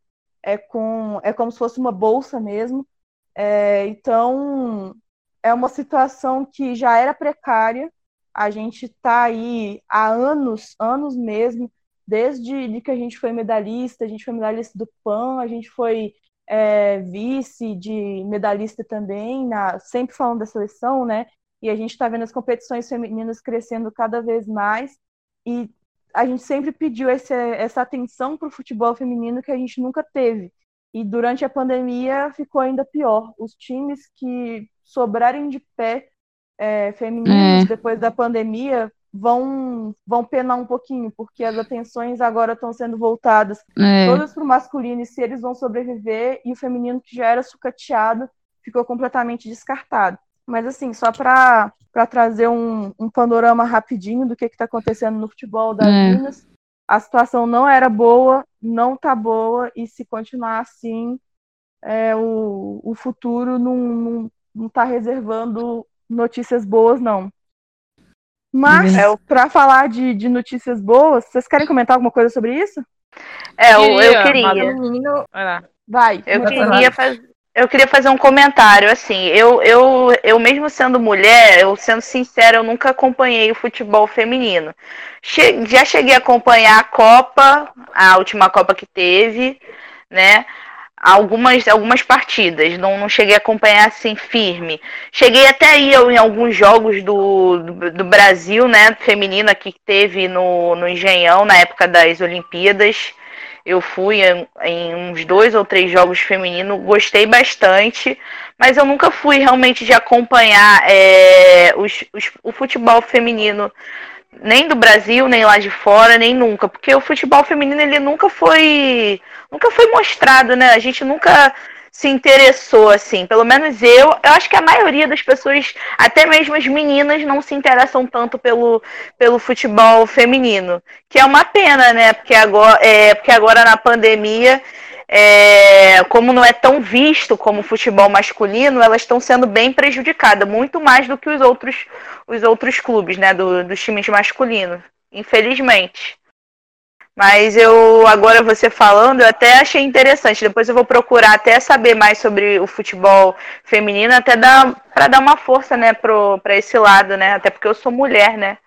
é, com, é como se fosse uma bolsa mesmo. É, então, é uma situação que já era precária, a gente está aí há anos, anos mesmo, desde que a gente foi medalhista, a gente foi medalhista do PAN, a gente foi é, vice de medalhista também, na, sempre falando da seleção, né? E a gente está vendo as competições femininas crescendo cada vez mais, e a gente sempre pediu esse, essa atenção para o futebol feminino que a gente nunca teve. E durante a pandemia ficou ainda pior. Os times que sobrarem de pé é, femininos é. depois da pandemia vão vão penar um pouquinho, porque as atenções agora estão sendo voltadas é. todas para o masculino e se eles vão sobreviver, e o feminino que já era sucateado ficou completamente descartado. Mas assim, só para trazer um, um, panorama rapidinho do que está acontecendo no futebol das é. Minas, a situação não era boa, não tá boa, e se continuar assim, é, o, o futuro não, não está reservando notícias boas, não. Mas, é, para falar de, de notícias boas, vocês querem comentar alguma coisa sobre isso? É, eu, eu queria. Vai. Eu queria, faz, eu queria fazer um comentário, assim, eu, eu, eu mesmo sendo mulher, eu sendo sincera, eu nunca acompanhei o futebol feminino. Che já cheguei a acompanhar a Copa, a última Copa que teve, né? algumas, algumas partidas, não, não cheguei a acompanhar assim firme. Cheguei até aí em alguns jogos do, do, do, Brasil, né, feminino aqui que teve no, no Engenhão na época das Olimpíadas. Eu fui em, em uns dois ou três jogos femininos, gostei bastante, mas eu nunca fui realmente de acompanhar é, os, os, o futebol feminino nem do Brasil, nem lá de fora, nem nunca, porque o futebol feminino ele nunca foi, nunca foi mostrado, né? A gente nunca se interessou assim, pelo menos eu, eu acho que a maioria das pessoas, até mesmo as meninas, não se interessam tanto pelo, pelo futebol feminino, que é uma pena, né? Porque agora, é, porque agora na pandemia é, como não é tão visto como o futebol masculino, elas estão sendo bem prejudicadas, muito mais do que os outros, os outros clubes, né, do, dos times masculinos, infelizmente. Mas eu, agora você falando, eu até achei interessante. Depois eu vou procurar até saber mais sobre o futebol feminino, até para dar uma força, né, para esse lado, né? Até porque eu sou mulher, né?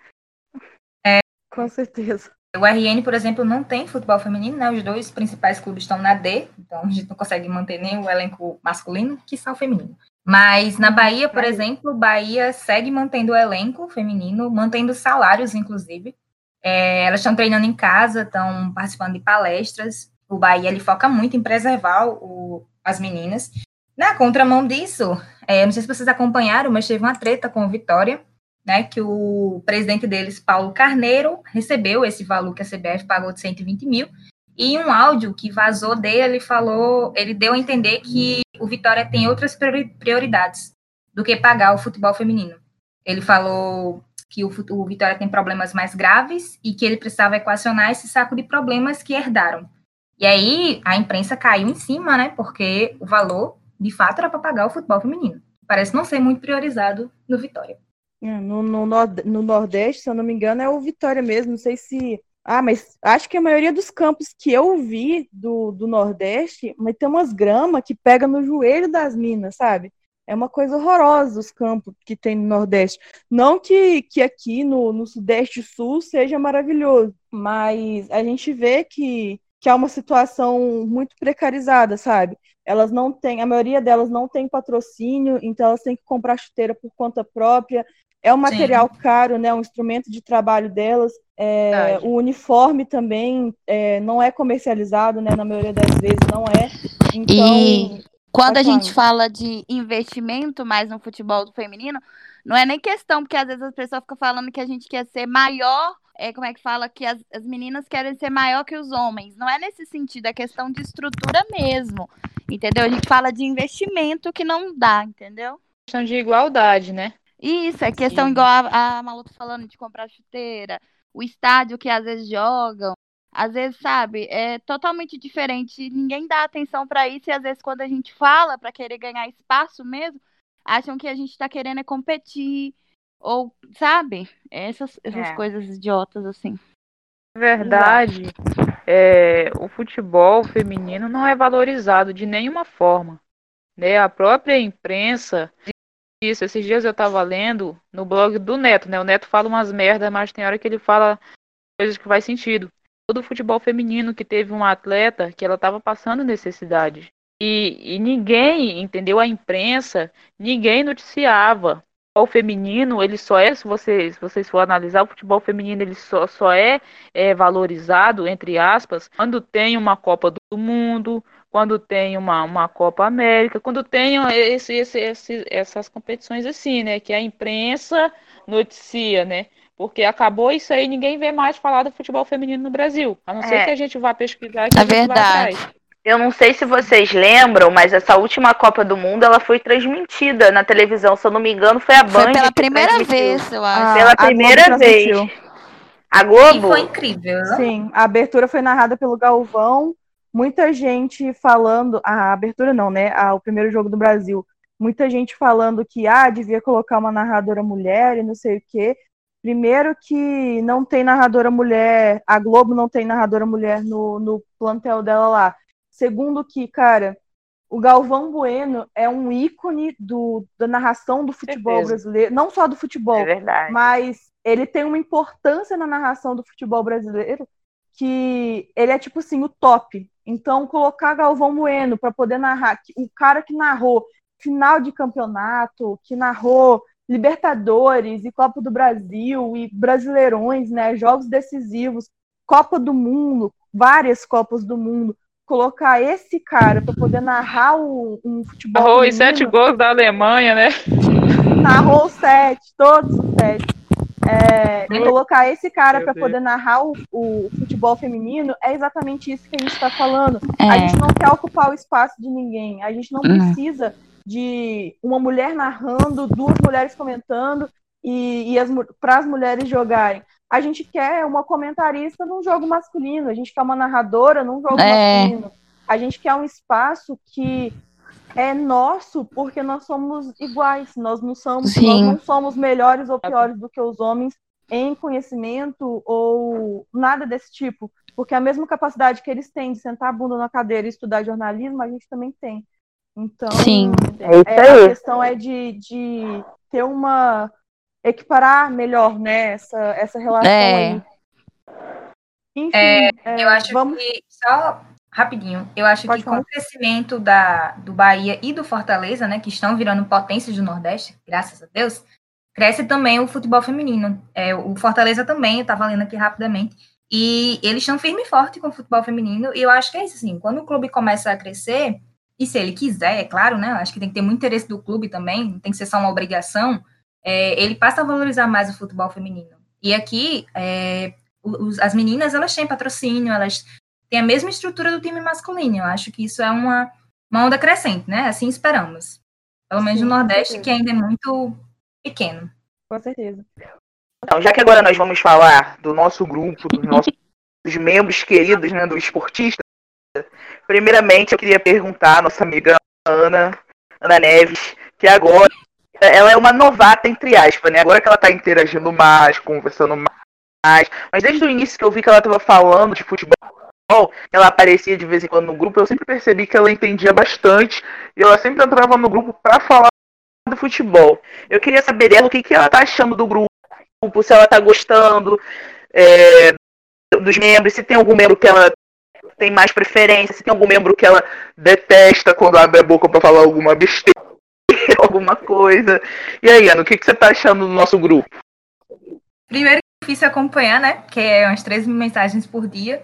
É, com certeza. O RN, por exemplo, não tem futebol feminino, né? Os dois principais clubes estão na D, então a gente não consegue manter nem o elenco masculino, que só o feminino. Mas na Bahia, por exemplo, Bahia segue mantendo o elenco feminino, mantendo salários, inclusive. É, elas estão treinando em casa, estão participando de palestras. O Bahia ele foca muito em preservar o, as meninas. Na contramão disso, é, não sei se vocês acompanharam, mas teve uma treta com o Vitória, né, que o presidente deles, Paulo Carneiro, recebeu esse valor que a CBF pagou de 120 mil, e um áudio que vazou dele, ele falou, ele deu a entender que o Vitória tem outras prioridades do que pagar o futebol feminino. Ele falou que o, o Vitória tem problemas mais graves e que ele precisava equacionar esse saco de problemas que herdaram. E aí a imprensa caiu em cima, né? Porque o valor, de fato, era para pagar o futebol feminino. Parece não ser muito priorizado no Vitória. É, no, no, no Nordeste, se eu não me engano, é o Vitória mesmo. Não sei se. Ah, mas acho que a maioria dos campos que eu vi do, do Nordeste, mas tem umas gramas que pega no joelho das minas, sabe? É uma coisa horrorosa os campos que tem no Nordeste. Não que, que aqui no, no Sudeste Sul seja maravilhoso, mas a gente vê que, que há uma situação muito precarizada, sabe? Elas não têm, a maioria delas não tem patrocínio, então elas têm que comprar chuteira por conta própria. É um material Sim. caro, né? Um instrumento de trabalho delas. É, o uniforme também é, não é comercializado, né? Na maioria das vezes não é. Então, e quando a gente fala de investimento mais no futebol feminino, não é nem questão, porque às vezes as pessoas ficam falando que a gente quer ser maior, é, como é que fala, que as, as meninas querem ser maior que os homens. Não é nesse sentido, é questão de estrutura mesmo, entendeu? A gente fala de investimento que não dá, entendeu? Questão de igualdade, né? Isso, é questão Sim. igual a, a Malu falando de comprar chuteira, o estádio que às vezes jogam, às vezes, sabe, é totalmente diferente. Ninguém dá atenção para isso e às vezes quando a gente fala para querer ganhar espaço mesmo, acham que a gente está querendo é competir ou, sabe, essas, essas é. coisas idiotas assim. Verdade, é, o futebol feminino não é valorizado de nenhuma forma. Né? A própria imprensa isso, esses dias eu tava lendo no blog do Neto, né? O Neto fala umas merdas, mas tem hora que ele fala coisas que faz sentido do futebol feminino que teve uma atleta que ela estava passando necessidade. E, e, ninguém, entendeu? A imprensa, ninguém noticiava. O feminino, ele só é, se vocês, se vocês for analisar, o futebol feminino ele só, só é, é valorizado, entre aspas, quando tem uma Copa do Mundo, quando tem uma, uma Copa América, quando tem esse, esse, esse, essas competições assim, né? Que a imprensa noticia, né? Porque acabou isso aí, ninguém vê mais falar do futebol feminino no Brasil. A não é. ser que a gente vá pesquisar que é verdade. Eu não sei se vocês lembram, mas essa última Copa do Mundo ela foi transmitida na televisão. Se eu não me engano, foi a Band. Foi pela primeira vez, eu acho. Ah, pela primeira vez. A Globo. E foi incrível. Sim, a abertura foi narrada pelo Galvão. Muita gente falando. A abertura não, né? Ah, o primeiro jogo do Brasil. Muita gente falando que ah, devia colocar uma narradora mulher e não sei o quê. Primeiro que não tem narradora mulher, a Globo não tem narradora mulher no, no plantel dela lá. Segundo que, cara, o Galvão Bueno é um ícone do, da narração do futebol Certeza. brasileiro, não só do futebol, é mas ele tem uma importância na narração do futebol brasileiro que ele é tipo assim o top. Então colocar Galvão Bueno para poder narrar, o cara que narrou final de campeonato, que narrou Libertadores e Copa do Brasil e Brasileirões, né? Jogos decisivos, Copa do Mundo, várias Copas do Mundo. Colocar esse cara para poder narrar o, um futebol. Narrou os sete gols da Alemanha, né? Narrou sete, todos os sete. É, colocar esse cara para poder narrar o, o, futebol feminino é exatamente isso que a gente está falando. É. A gente não quer ocupar o espaço de ninguém. A gente não uhum. precisa de uma mulher narrando, duas mulheres comentando e, e as, para as mulheres jogarem. A gente quer uma comentarista num jogo masculino, a gente quer uma narradora num jogo é. masculino. A gente quer um espaço que é nosso porque nós somos iguais, nós não somos, nós não somos melhores ou piores do que os homens em conhecimento ou nada desse tipo. Porque a mesma capacidade que eles têm de sentar a bunda na cadeira e estudar jornalismo, a gente também tem. Então, Sim. É, é a questão é de, de ter uma. equiparar melhor, né, essa, essa relação é. aí. Enfim, é, é, eu acho vamos... que. Só rapidinho, eu acho Pode que falar. com o crescimento da, do Bahia e do Fortaleza, né, que estão virando potências do Nordeste, graças a Deus, cresce também o futebol feminino. É, o Fortaleza também, eu estava lendo aqui rapidamente, e eles estão firme e forte com o futebol feminino, e eu acho que é isso, assim, quando o clube começa a crescer, e se ele quiser, é claro, né? Acho que tem que ter muito interesse do clube também, não tem que ser só uma obrigação. É, ele passa a valorizar mais o futebol feminino. E aqui, é, os, as meninas, elas têm patrocínio, elas têm a mesma estrutura do time masculino. Eu acho que isso é uma, uma onda crescente, né? Assim esperamos. Pelo menos Sim, no Nordeste, que ainda é muito pequeno. Com certeza. Então, já que agora nós vamos falar do nosso grupo, dos nossos membros queridos, né, do esportista, Primeiramente, eu queria perguntar à nossa amiga Ana, Ana Neves, que agora ela é uma novata, entre aspas, né? Agora que ela tá interagindo mais, conversando mais. Mas desde o início que eu vi que ela tava falando de futebol, ela aparecia de vez em quando no grupo, eu sempre percebi que ela entendia bastante. E ela sempre entrava no grupo para falar futebol. Eu queria saber dela o que, que ela tá achando do grupo, se ela tá gostando é, dos membros, se tem algum membro que ela tem mais preferência, se tem algum membro que ela detesta quando abre a boca para falar alguma besteira, alguma coisa. E aí, Ana, o que, que você tá achando do nosso grupo? Primeiro é difícil acompanhar, né? Que é umas três mil mensagens por dia.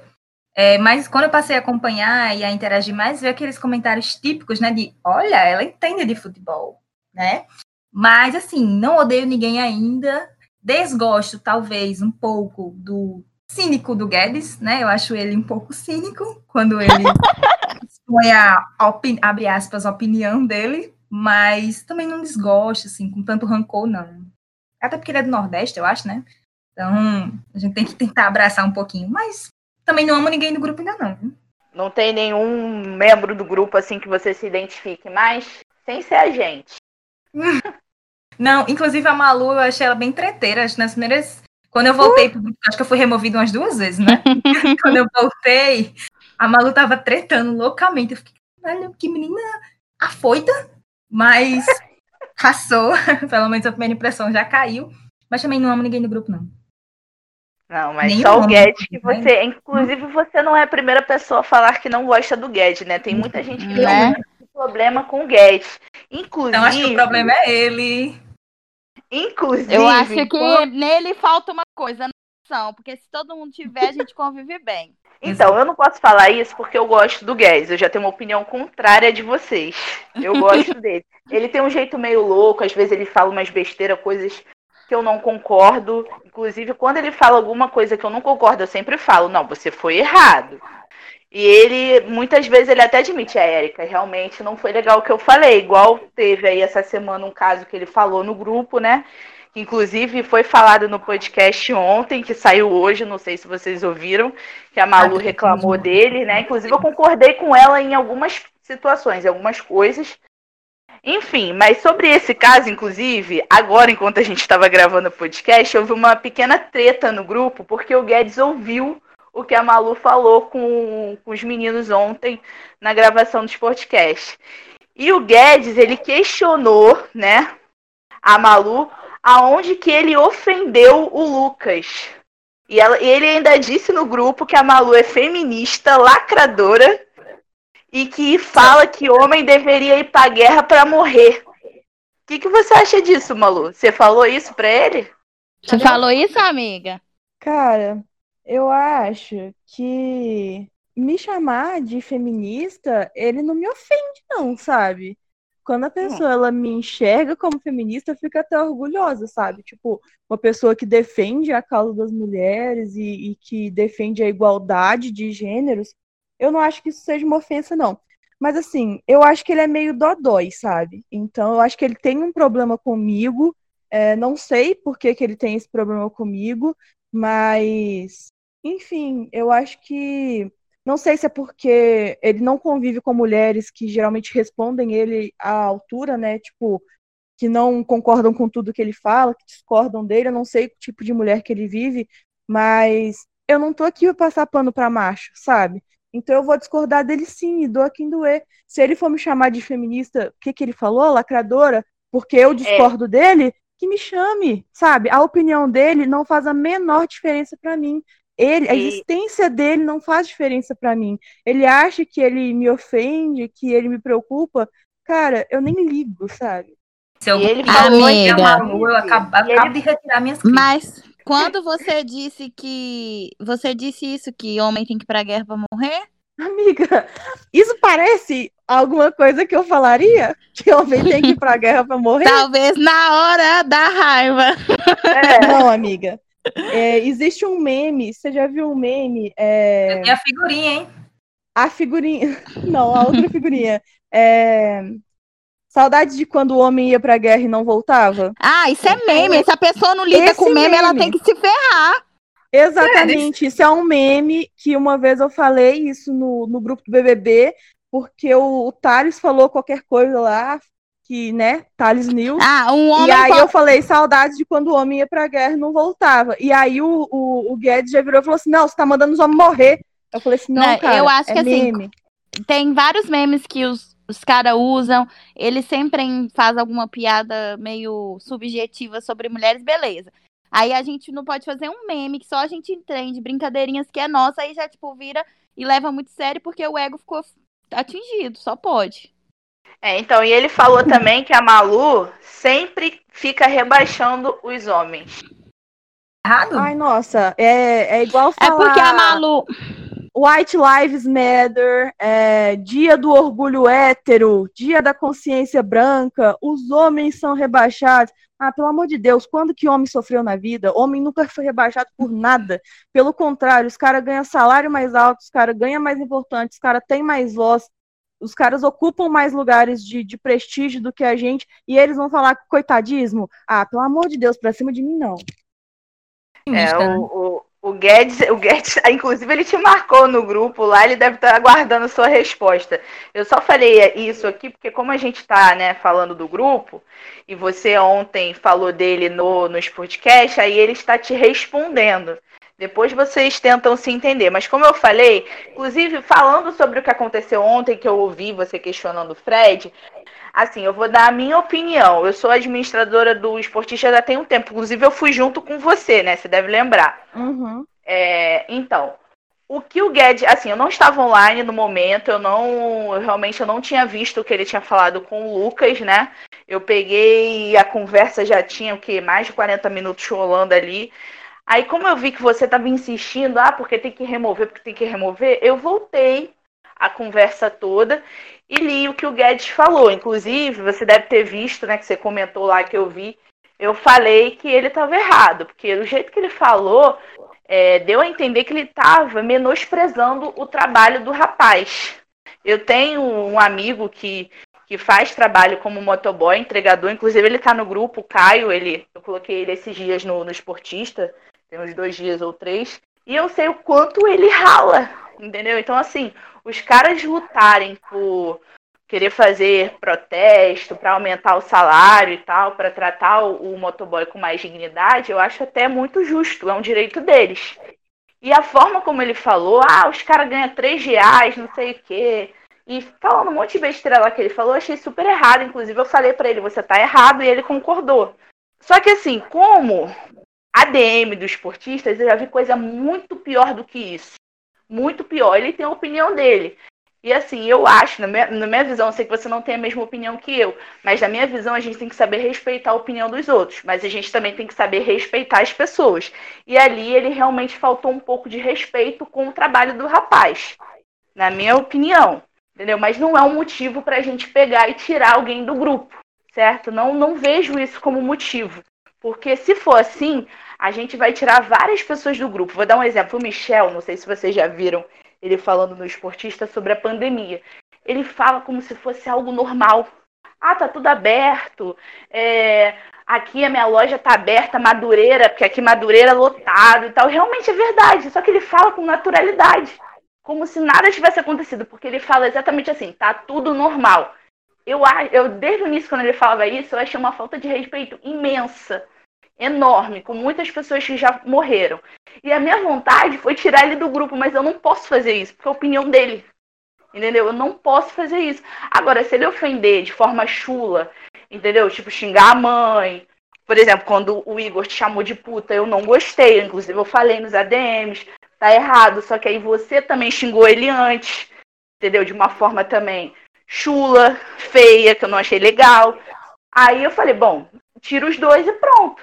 É, mas quando eu passei a acompanhar e a interagir mais, vi aqueles comentários típicos, né? De olha, ela entende de futebol, né? Mas assim, não odeio ninguém ainda. Desgosto, talvez, um pouco do cínico do Guedes, né? Eu acho ele um pouco cínico quando ele expõe a, abre aspas, a opinião dele, mas também não desgosto, assim, com tanto rancor, não. Até porque ele é do Nordeste, eu acho, né? Então, a gente tem que tentar abraçar um pouquinho, mas também não amo ninguém do grupo ainda não. Viu? Não tem nenhum membro do grupo assim que você se identifique mais, sem ser a gente. Não, inclusive a Malu, eu achei ela bem treteira. Acho que nas primeiras. Quando eu voltei pro grupo, acho que eu fui removida umas duas vezes, né? Quando eu voltei, a Malu tava tretando loucamente. Eu fiquei, olha, que menina afoita, mas passou. Pelo menos a primeira impressão já caiu. Mas também não amo ninguém do grupo, não. Não, mas Nem só o Guedes que você. Inclusive, você não é a primeira pessoa a falar que não gosta do Guedes, né? Tem muita gente que né? tem problema com o Guedes. Inclusive. Então, acho que o problema é ele. Inclusive. Eu acho que nele falta uma coisa, noção, porque se todo mundo tiver, a gente convive bem. Então, eu não posso falar isso porque eu gosto do Guedes. Eu já tenho uma opinião contrária de vocês. Eu gosto dele. Ele tem um jeito meio louco, às vezes ele fala umas besteiras, coisas que eu não concordo. Inclusive, quando ele fala alguma coisa que eu não concordo, eu sempre falo, não, você foi errado. E ele, muitas vezes, ele até admite, a Érica, realmente não foi legal o que eu falei. Igual teve aí essa semana um caso que ele falou no grupo, né? Que inclusive foi falado no podcast ontem, que saiu hoje, não sei se vocês ouviram, que a Malu reclamou dele, né? Inclusive eu concordei com ela em algumas situações, em algumas coisas. Enfim, mas sobre esse caso, inclusive, agora, enquanto a gente estava gravando o podcast, houve uma pequena treta no grupo, porque o Guedes ouviu o que a Malu falou com, com os meninos ontem na gravação do podcast. E o Guedes, ele questionou, né, a Malu, aonde que ele ofendeu o Lucas. E ela, ele ainda disse no grupo que a Malu é feminista, lacradora e que fala que homem deveria ir pra guerra para morrer. O que, que você acha disso, Malu? Você falou isso pra ele? Você falou isso, amiga? Cara, eu acho que me chamar de feminista, ele não me ofende, não, sabe? Quando a pessoa ela me enxerga como feminista, eu fico até orgulhosa, sabe? Tipo, uma pessoa que defende a causa das mulheres e, e que defende a igualdade de gêneros, eu não acho que isso seja uma ofensa, não. Mas assim, eu acho que ele é meio dodói, sabe? Então eu acho que ele tem um problema comigo. É, não sei por que, que ele tem esse problema comigo, mas enfim, eu acho que não sei se é porque ele não convive com mulheres que geralmente respondem ele à altura, né? Tipo, que não concordam com tudo que ele fala, que discordam dele. Eu não sei o tipo de mulher que ele vive, mas eu não tô aqui pra passar pano pra macho, sabe? Então eu vou discordar dele sim, e doa quem doer. Se ele for me chamar de feminista, o que, que ele falou? Lacradora? Porque eu discordo é. dele, que me chame, sabe? A opinião dele não faz a menor diferença para mim. Ele, a existência dele não faz diferença para mim. Ele acha que ele me ofende, que ele me preocupa. Cara, eu nem ligo, sabe? Se eu ele falou Amiga. Malu, eu acabo, acabo de retirar minhas críticas. Mas quando você disse que. Você disse isso, que homem tem que ir pra guerra pra morrer? Amiga, isso parece alguma coisa que eu falaria? Que homem tem que ir pra guerra pra morrer? Talvez na hora da raiva. É. Não, amiga. É, existe um meme, você já viu um meme? É... Tem a figurinha, hein? A figurinha. Não, a outra figurinha. É... Saudades de quando o homem ia pra guerra e não voltava? Ah, isso é meme. Se a pessoa não lida Esse com meme, meme, ela tem que se ferrar. Exatamente. Isso é um meme que uma vez eu falei isso no, no grupo do BBB, porque o, o Thales falou qualquer coisa lá, que, né, Thales News. Ah, um homem. E aí eu falei saudades de quando o homem ia pra guerra e não voltava. E aí o, o, o Guedes já virou e falou assim: não, você tá mandando os homens morrer. Eu falei assim: não, não cara, eu acho é que assim, meme. assim, tem vários memes que os os caras usam, ele sempre faz alguma piada meio subjetiva sobre mulheres, beleza. Aí a gente não pode fazer um meme que só a gente entende, brincadeirinhas que é nossa, aí já, tipo, vira e leva muito sério porque o ego ficou atingido, só pode. É, então, e ele falou também que a Malu sempre fica rebaixando os homens. Errado? Ai, nossa, é, é igual falar... É porque a Malu... White Lives Matter, é, Dia do Orgulho Hétero, Dia da Consciência Branca, os homens são rebaixados. Ah, pelo amor de Deus, quando que homem sofreu na vida? Homem nunca foi rebaixado por nada. Pelo contrário, os caras ganham salário mais alto, os caras ganham mais importante, os caras têm mais voz, os caras ocupam mais lugares de, de, prestígio do que a gente, e eles vão falar coitadismo? Ah, pelo amor de Deus, pra cima de mim, não. É, o, o, o, Guedes, o Guedes, inclusive, ele te marcou no grupo lá, ele deve estar aguardando sua resposta. Eu só falei isso aqui porque, como a gente está né, falando do grupo, e você ontem falou dele no, nos podcasts, aí ele está te respondendo. Depois vocês tentam se entender. Mas como eu falei, inclusive falando sobre o que aconteceu ontem, que eu ouvi você questionando o Fred, assim, eu vou dar a minha opinião. Eu sou administradora do esportista já tem um tempo. Inclusive, eu fui junto com você, né? Você deve lembrar. Uhum. É, então, o que o Guedes, assim, eu não estava online no momento, eu não, eu realmente eu não tinha visto o que ele tinha falado com o Lucas, né? Eu peguei a conversa já tinha o que mais de 40 minutos rolando ali. Aí, como eu vi que você estava insistindo, ah, porque tem que remover, porque tem que remover, eu voltei a conversa toda e li o que o Guedes falou. Inclusive, você deve ter visto, né, que você comentou lá que eu vi, eu falei que ele estava errado, porque do jeito que ele falou, é, deu a entender que ele estava menosprezando o trabalho do rapaz. Eu tenho um amigo que, que faz trabalho como motoboy, entregador, inclusive ele está no grupo, o Caio, ele, eu coloquei ele esses dias no, no Esportista, tem uns dois dias ou três, e eu sei o quanto ele rala, entendeu? Então, assim, os caras lutarem por querer fazer protesto para aumentar o salário e tal, para tratar o, o motoboy com mais dignidade, eu acho até muito justo, é um direito deles. E a forma como ele falou, ah, os caras ganham três reais, não sei o quê. E falando um monte de besteira lá que ele falou, achei super errado. Inclusive, eu falei para ele, você tá errado, e ele concordou. Só que assim, como ADM dos esportistas, eu já vi coisa muito pior do que isso. Muito pior. Ele tem a opinião dele. E assim, eu acho, na minha, na minha visão, eu sei que você não tem a mesma opinião que eu, mas na minha visão a gente tem que saber respeitar a opinião dos outros, mas a gente também tem que saber respeitar as pessoas. E ali ele realmente faltou um pouco de respeito com o trabalho do rapaz, na minha opinião, entendeu? Mas não é um motivo para a gente pegar e tirar alguém do grupo, certo? Não, não vejo isso como motivo, porque se for assim, a gente vai tirar várias pessoas do grupo. Vou dar um exemplo. O Michel, não sei se vocês já viram ele falando no esportista sobre a pandemia. Ele fala como se fosse algo normal. Ah, tá tudo aberto. É, aqui a minha loja tá aberta, Madureira, porque aqui Madureira é lotado e tal. Realmente é verdade, só que ele fala com naturalidade. Como se nada tivesse acontecido, porque ele fala exatamente assim, tá tudo normal. Eu, eu desde o início, quando ele falava isso, eu achei uma falta de respeito imensa enorme, com muitas pessoas que já morreram. E a minha vontade foi tirar ele do grupo, mas eu não posso fazer isso, porque é a opinião dele. Entendeu? Eu não posso fazer isso. Agora, se ele ofender de forma chula, entendeu? Tipo, xingar a mãe. Por exemplo, quando o Igor te chamou de puta, eu não gostei. Inclusive, eu falei nos ADMs, tá errado. Só que aí você também xingou ele antes, entendeu? De uma forma também chula, feia, que eu não achei legal. Aí eu falei, bom, tira os dois e pronto.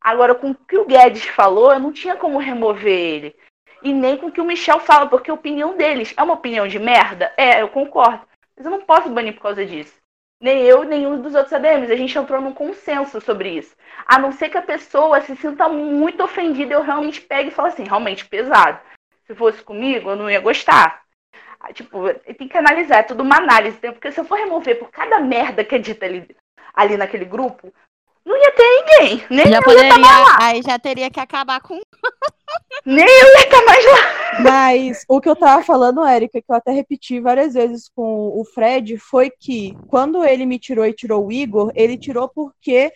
Agora, com o que o Guedes falou, eu não tinha como remover ele. E nem com o que o Michel fala, porque a opinião deles é uma opinião de merda? É, eu concordo. Mas eu não posso banir por causa disso. Nem eu, nem nenhum dos outros ADMs. A gente entrou num consenso sobre isso. A não ser que a pessoa se sinta muito ofendida, eu realmente pegue e falo assim, realmente pesado. Se fosse comigo, eu não ia gostar. Ah, tipo, tem que analisar, é tudo uma análise. Porque se eu for remover por cada merda que é dita ali, ali naquele grupo, não ia ter ninguém. Nem já eu poderia, ia lá. Aí já teria que acabar com. nem eu ia estar mais lá. Mas o que eu tava falando, Érica, que eu até repeti várias vezes com o Fred, foi que quando ele me tirou e tirou o Igor, ele tirou porque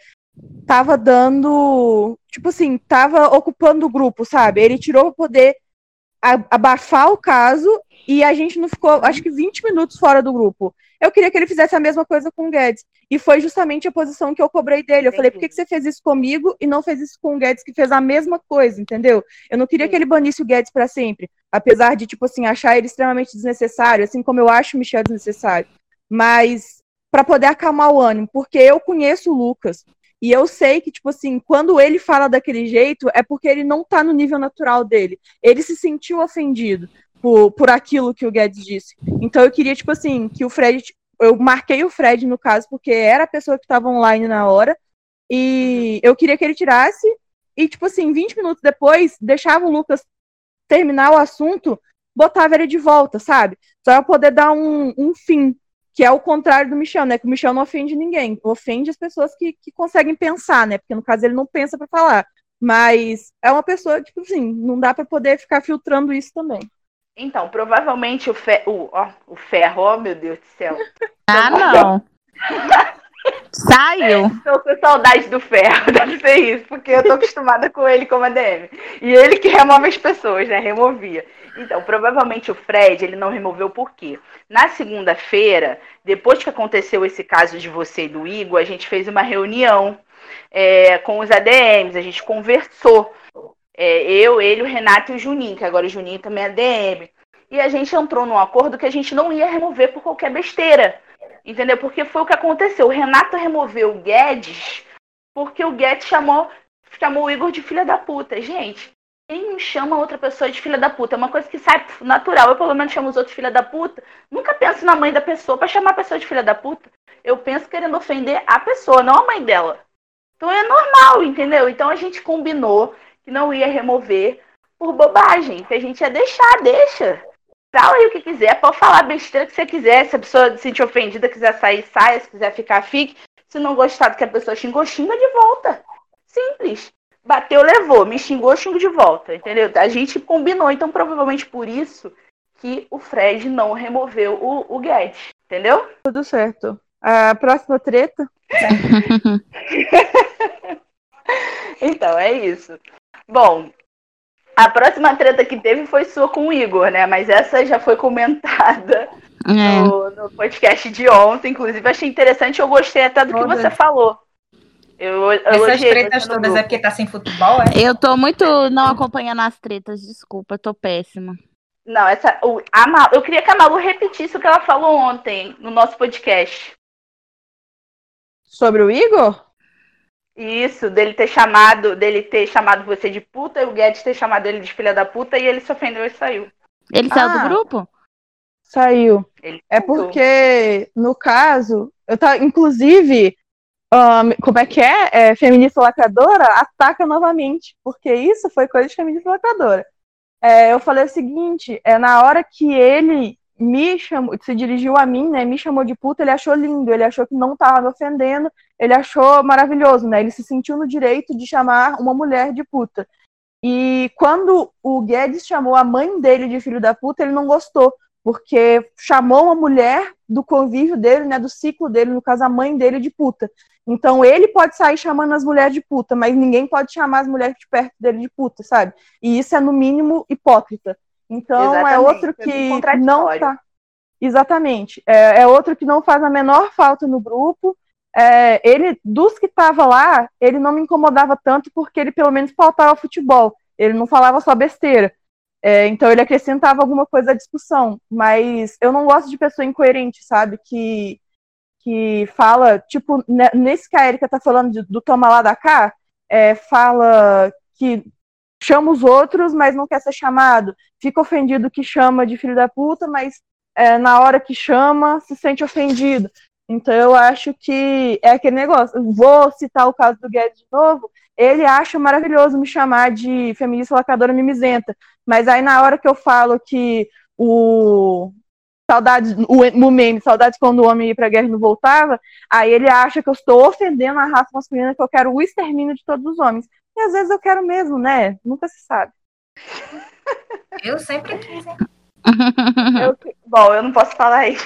tava dando. Tipo assim, tava ocupando o grupo, sabe? Ele tirou pra poder abafar o caso e a gente não ficou, acho que 20 minutos fora do grupo. Eu queria que ele fizesse a mesma coisa com o Guedes. E foi justamente a posição que eu cobrei dele. Eu falei, por que, que você fez isso comigo e não fez isso com o Guedes, que fez a mesma coisa, entendeu? Eu não queria Sim. que ele banisse o Guedes para sempre. Apesar de, tipo assim, achar ele extremamente desnecessário, assim como eu acho o Michel desnecessário. Mas para poder acalmar o ânimo, porque eu conheço o Lucas. E eu sei que, tipo assim, quando ele fala daquele jeito, é porque ele não tá no nível natural dele. Ele se sentiu ofendido por, por aquilo que o Guedes disse. Então eu queria, tipo assim, que o Fred. Eu marquei o Fred, no caso, porque era a pessoa que estava online na hora. E eu queria que ele tirasse. E, tipo assim, 20 minutos depois, deixava o Lucas terminar o assunto, botava ele de volta, sabe? Só pra poder dar um, um fim que é o contrário do Michel, né? Que o Michel não ofende ninguém, ofende as pessoas que, que conseguem pensar, né? Porque no caso ele não pensa para falar. Mas é uma pessoa, tipo assim, não dá para poder ficar filtrando isso também. Então, provavelmente o, fe... o, ó, o ferro, oh meu Deus do céu. Ah, não. Saiu. Tô com saudade do ferro, deve ser isso, porque eu tô acostumada com ele como ADM. E ele que remove as pessoas, né? Removia. Então, provavelmente o Fred, ele não removeu por quê? Na segunda-feira, depois que aconteceu esse caso de você e do Igor, a gente fez uma reunião é, com os ADMs, a gente conversou. É, eu, ele, o Renato e o Juninho, que agora o Juninho também é ADM. E a gente entrou num acordo que a gente não ia remover por qualquer besteira. Entendeu? Porque foi o que aconteceu. O Renato removeu o Guedes porque o Guedes chamou, chamou o Igor de filha da puta. Gente, quem chama outra pessoa de filha da puta? É uma coisa que sai natural. Eu, pelo menos, chamo os outros filha da puta. Nunca penso na mãe da pessoa para chamar a pessoa de filha da puta. Eu penso querendo ofender a pessoa, não a mãe dela. Então é normal, entendeu? Então a gente combinou que não ia remover por bobagem, que a gente ia deixar, deixa. Fala aí o que quiser, pode falar besteira que você quiser. Se a pessoa se sentir ofendida, quiser sair, saia. Se quiser ficar, fique. Se não gostar do que a pessoa xingou, xinga de volta. Simples. Bateu, levou. Me xingou, xingo de volta. Entendeu? A gente combinou. Então, provavelmente por isso que o Fred não removeu o, o Guedes. Entendeu? Tudo certo. A próxima treta? então, é isso. Bom, a próxima treta que teve foi sua com o Igor, né? Mas essa já foi comentada é. no, no, podcast de ontem. Inclusive, achei interessante. Eu gostei até do que você falou. Eu, eu Essas tretas todas é porque tá sem futebol, é? Eu tô muito não acompanhando as tretas, desculpa, tô péssima. Não, essa, o, a, eu queria que a Malu repetisse o que ela falou ontem no nosso podcast. Sobre o Igor? Isso, dele ter chamado, dele ter chamado você de puta e o Guedes ter chamado ele de filha da puta e ele se ofendeu e saiu. Ele saiu ah, do grupo? Saiu. Ele é porque, no caso, eu tá, inclusive, um, como é que é? é? Feminista lacradora ataca novamente, porque isso foi coisa de feminista lacradora. É, eu falei o seguinte, é na hora que ele me chamou, se dirigiu a mim, né? Me chamou de puta, ele achou lindo, ele achou que não estava me ofendendo, ele achou maravilhoso, né? Ele se sentiu no direito de chamar uma mulher de puta. E quando o Guedes chamou a mãe dele de filho da puta, ele não gostou, porque chamou uma mulher do convívio dele, né, do ciclo dele, no caso a mãe dele de puta. Então ele pode sair chamando as mulheres de puta, mas ninguém pode chamar as mulheres de perto dele de puta, sabe? E isso é no mínimo hipócrita. Então é Exatamente. é outro que não tá. Exatamente. É, é, outro que não faz a menor falta no grupo. É, ele, dos que estava lá, ele não me incomodava tanto porque ele pelo menos pautava futebol. Ele não falava só besteira. É, então ele acrescentava alguma coisa à discussão. Mas eu não gosto de pessoa incoerente, sabe? Que, que fala, tipo, nesse que a Erika tá falando de, do toma lá da cá, é, fala que chama os outros, mas não quer ser chamado. Fica ofendido que chama de filho da puta, mas é, na hora que chama se sente ofendido. Então eu acho que é aquele negócio. Vou citar o caso do Guedes de novo. Ele acha maravilhoso me chamar de feminista lacradora mimizenta. Mas aí na hora que eu falo que o saudades, o, o meme, saudades quando o homem ia pra guerra e não voltava, aí ele acha que eu estou ofendendo a raça masculina, que eu quero o extermínio de todos os homens. E às vezes eu quero mesmo, né? Nunca se sabe. Eu sempre quis, hein? Eu, bom, eu não posso falar isso.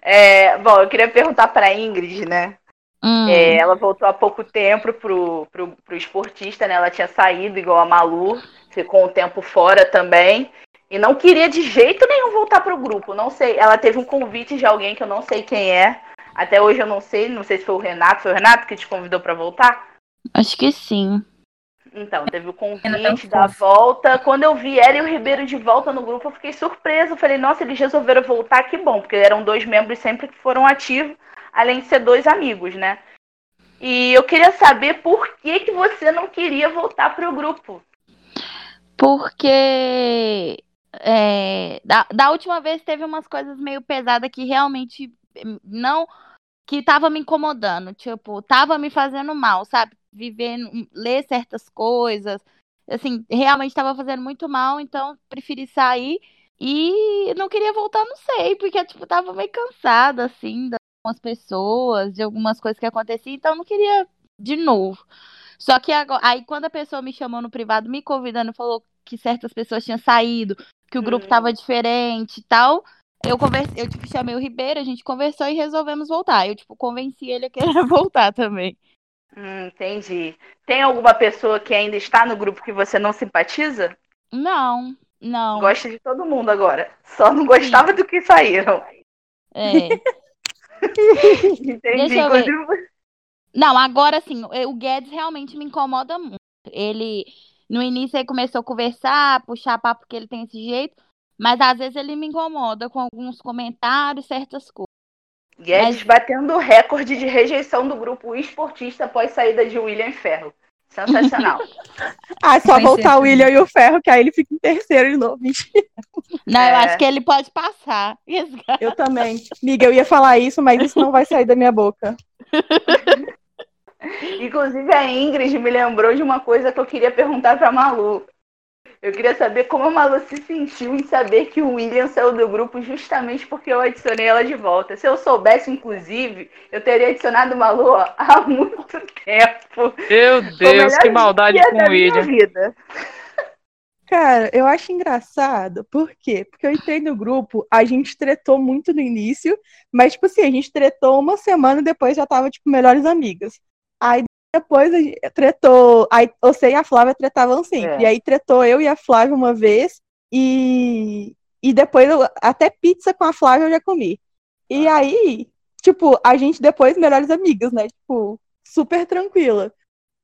É, bom, eu queria perguntar para Ingrid, né? Hum. É, ela voltou há pouco tempo pro, pro, pro esportista, né? Ela tinha saído igual a Malu, ficou um tempo fora também. E não queria de jeito nenhum voltar pro grupo. Não sei. Ela teve um convite de alguém que eu não sei quem é. Até hoje eu não sei. Não sei se foi o Renato. Foi o Renato que te convidou para voltar? Acho que sim. Então, teve o convite da volta. Quando eu vi ela e o Ribeiro de volta no grupo, eu fiquei surpresa. Eu falei, nossa, eles resolveram voltar, que bom, porque eram dois membros sempre que foram ativos, além de ser dois amigos, né? E eu queria saber por que, que você não queria voltar pro grupo. Porque é, da, da última vez teve umas coisas meio pesadas que realmente não. que tava me incomodando. Tipo, tava me fazendo mal, sabe? Viver, ler certas coisas. Assim, realmente estava fazendo muito mal, então preferi sair. E não queria voltar, não sei, porque tipo, tava meio cansada, assim, de algumas pessoas, de algumas coisas que aconteciam, então não queria de novo. Só que agora, aí quando a pessoa me chamou no privado, me convidando, falou que certas pessoas tinham saído, que o grupo tava diferente e tal. Eu conversei, eu tipo, chamei o Ribeiro, a gente conversou e resolvemos voltar. Eu, tipo, convenci ele a querer voltar também. Hum, entendi. Tem alguma pessoa que ainda está no grupo que você não simpatiza? Não, não. Gosta de todo mundo agora. Só não gostava Sim. do que saíram. É. Entendi. Deixa eu ver. Não, agora sim, o Guedes realmente me incomoda muito. Ele, no início, ele começou a conversar, puxar papo porque ele tem esse jeito, mas às vezes ele me incomoda com alguns comentários, certas coisas. Guedes mas... batendo o recorde de rejeição do grupo esportista após saída de William Ferro. Sensacional. ah, só Vai voltar o William e o Ferro, que aí ele fica em terceiro de novo. Mentira. Não, é. eu acho que ele pode passar. Eu também. Miga, eu ia falar isso, mas isso não vai sair da minha boca. Inclusive, a Ingrid me lembrou de uma coisa que eu queria perguntar para Malu. Eu queria saber como a Malu se sentiu em saber que o William saiu do grupo justamente porque eu adicionei ela de volta. Se eu soubesse, inclusive, eu teria adicionado Malu ó, há muito tempo. Meu Deus, que maldade com o William. Vida. Cara, eu acho engraçado. Por quê? Porque eu entrei no grupo, a gente tretou muito no início, mas, tipo assim, a gente tretou uma semana e depois já tava, tipo, melhores amigas. Aí depois a gente tretou. Aí você e a Flávia tretavam sempre. É. E aí tretou eu e a Flávia uma vez. E, e depois eu, até pizza com a Flávia eu já comi. E ah. aí, tipo, a gente depois melhores amigas, né? Tipo, super tranquila.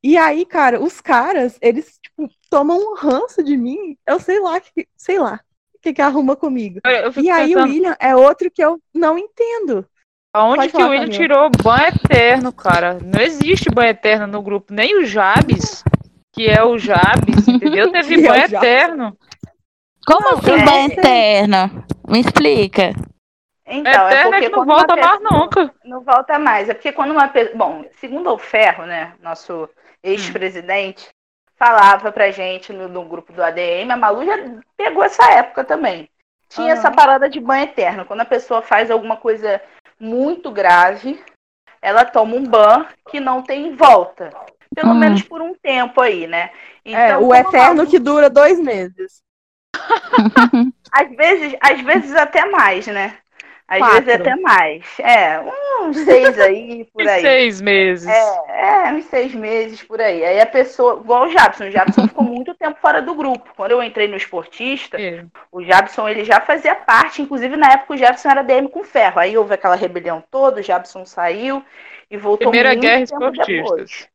E aí, cara, os caras, eles, tipo, tomam um ranço de mim. Eu sei lá, que, sei lá, o que, que arruma comigo. e aí pensando... o William é outro que eu não entendo. Aonde que o William tirou banho eterno, cara? Não existe banho eterno no grupo. Nem o Jabes, que é o Jabes, entendeu? Teve banho é eterno. Como não, assim é... banho eterno? Me explica. Então, é, é porque não volta pessoa... mais nunca. Não volta mais. É porque quando uma pessoa. Bom, segundo o Ferro, né? Nosso ex-presidente, hum. falava pra gente no, no, grupo do ADM, a Malu já pegou essa época também. Tinha uhum. essa parada de banho eterno. Quando a pessoa faz alguma coisa muito grave, ela toma um ban que não tem volta. Pelo hum. menos por um tempo aí, né? É, então, é, o eterno que dura dois meses. às vezes, às vezes até mais, né? Às Quatro. vezes até mais. É, uns seis aí, por aí. seis meses. É, é, uns seis meses por aí. Aí a pessoa, igual o Jabson, o Jabson ficou muito tempo fora do grupo. Quando eu entrei no esportista, é. o Jabson ele já fazia parte, inclusive na época o Jabson era DM com ferro. Aí houve aquela rebelião toda, o Jabson saiu e voltou Primeira muito guerra tempo esportistas. depois.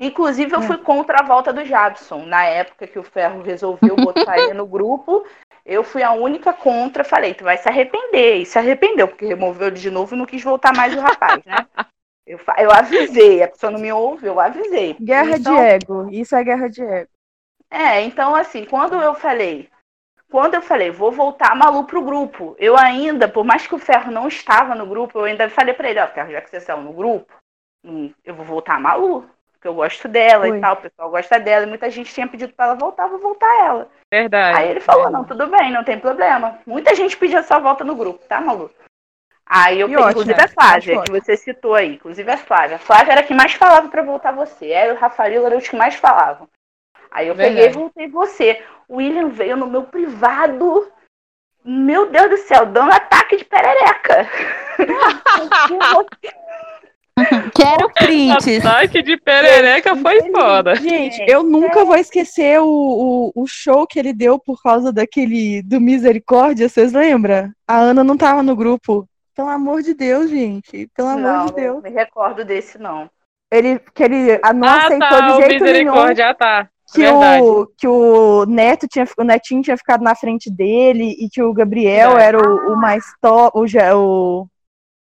Inclusive, eu fui contra a volta do Jabson. Na época que o Ferro resolveu botar ele no grupo, eu fui a única contra, falei, tu vai se arrepender. E se arrependeu, porque removeu ele de novo e não quis voltar mais o rapaz, né? Eu, eu avisei, a pessoa não me ouve, eu avisei. Guerra então, de ego, isso é guerra de ego. É, então assim, quando eu falei, quando eu falei, vou voltar a Malu pro grupo, eu ainda, por mais que o Ferro não estava no grupo, eu ainda falei pra ele, ó, Ferro, já que você saiu no grupo, hum, eu vou voltar a Malu porque eu gosto dela Foi. e tal, o pessoal gosta dela, e muita gente tinha pedido para ela voltar, vou voltar ela. Verdade. Aí ele falou, não, tudo bem, não tem problema. Muita gente pediu essa volta no grupo, tá, Malu? Aí eu peguei, inclusive a Flávia, que você citou aí, inclusive a Flávia. A Flávia era a que mais falava para voltar você, ela e o Rafael eram os que mais falavam. Aí eu Verdade. peguei e voltei você. O William veio no meu privado, meu Deus do céu, dando ataque de perereca. Quero prints. Ataque de perereca foi foda. Gente, eu nunca vou esquecer o, o, o show que ele deu por causa daquele do Misericórdia, vocês lembram? A Ana não tava no grupo. Pelo amor de Deus, gente. Pelo amor não, de Deus. Não me recordo desse, não. Ele, que ele ah, não ah, aceitou tá, de o jeito nenhum Misericórdia, ah, tá. que Verdade. o, que o Neto tinha, o Netinho tinha ficado na frente dele e que o Gabriel Verdade. era o, o mais top, o, Ja-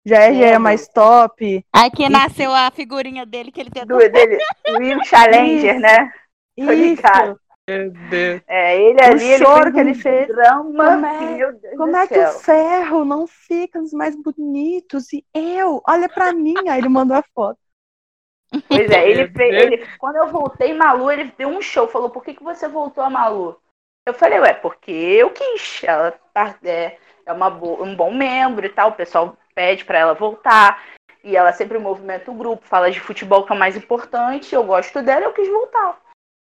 o Jair já era mais top. Aqui É nasceu a figurinha dele que ele tentou. Do, dele, Will Challenger, né? Isso. ligado. Meu Deus. É, ele O ali, ele choro fez que ele um fez. drama. Como é- Como é que o ferro não fica os mais bonitos? E eu, olha pra mim. Aí ele mandou a foto. Pois é, ele fez. Ele, quando eu voltei Malu, ele deu um show, falou, por que, que você voltou a Malu? Eu falei, ué, porque eu quis. Ela tá- é, é uma bo- um bom membro e tal, o pessoal pede pra ela voltar. E ela sempre movimenta o grupo, fala de futebol que é o mais importante, eu gosto dela, eu quis voltar.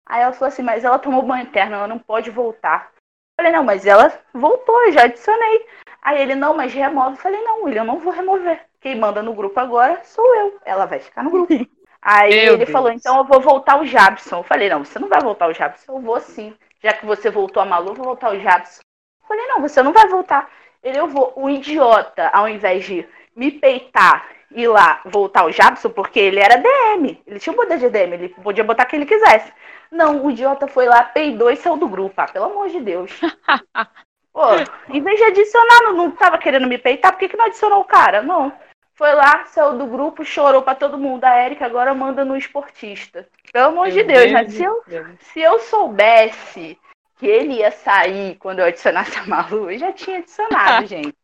Aí ela falou assim, mas ela tomou banho interno, ela não pode voltar. Eu falei, não, mas ela voltou, eu já adicionei. Aí ele, não, mas remove. Eu falei, não, William, eu não vou remover. Quem manda no grupo agora sou eu. Ela vai ficar no grupo. Aí Meu ele Deus. falou, então eu vou voltar o Jabson. Eu falei, não, você não vai voltar o Jabson. Eu vou sim. Já que você voltou a Malu, eu vou voltar o Jabson. Eu falei, não, você não vai voltar. Ele, eu vou. O idiota, ao invés de me peitar e lá voltar o Jabson, porque ele era DM. Ele tinha o poder de DM, ele podia botar quem ele quisesse. Não, o idiota foi lá, peidou e saiu do grupo. Ah, pelo amor de Deus. Pô, em vez de adicionar, não, não tava querendo me peitar, por que, que não adicionou o cara? Não. Foi lá, saiu do grupo, chorou pra todo mundo. A Erika agora manda no esportista. Pelo amor de Deus, Deus né? do Se eu, se eu soubesse que ele ia sair quando eu adicionasse a Malu, eu já tinha adicionado, gente.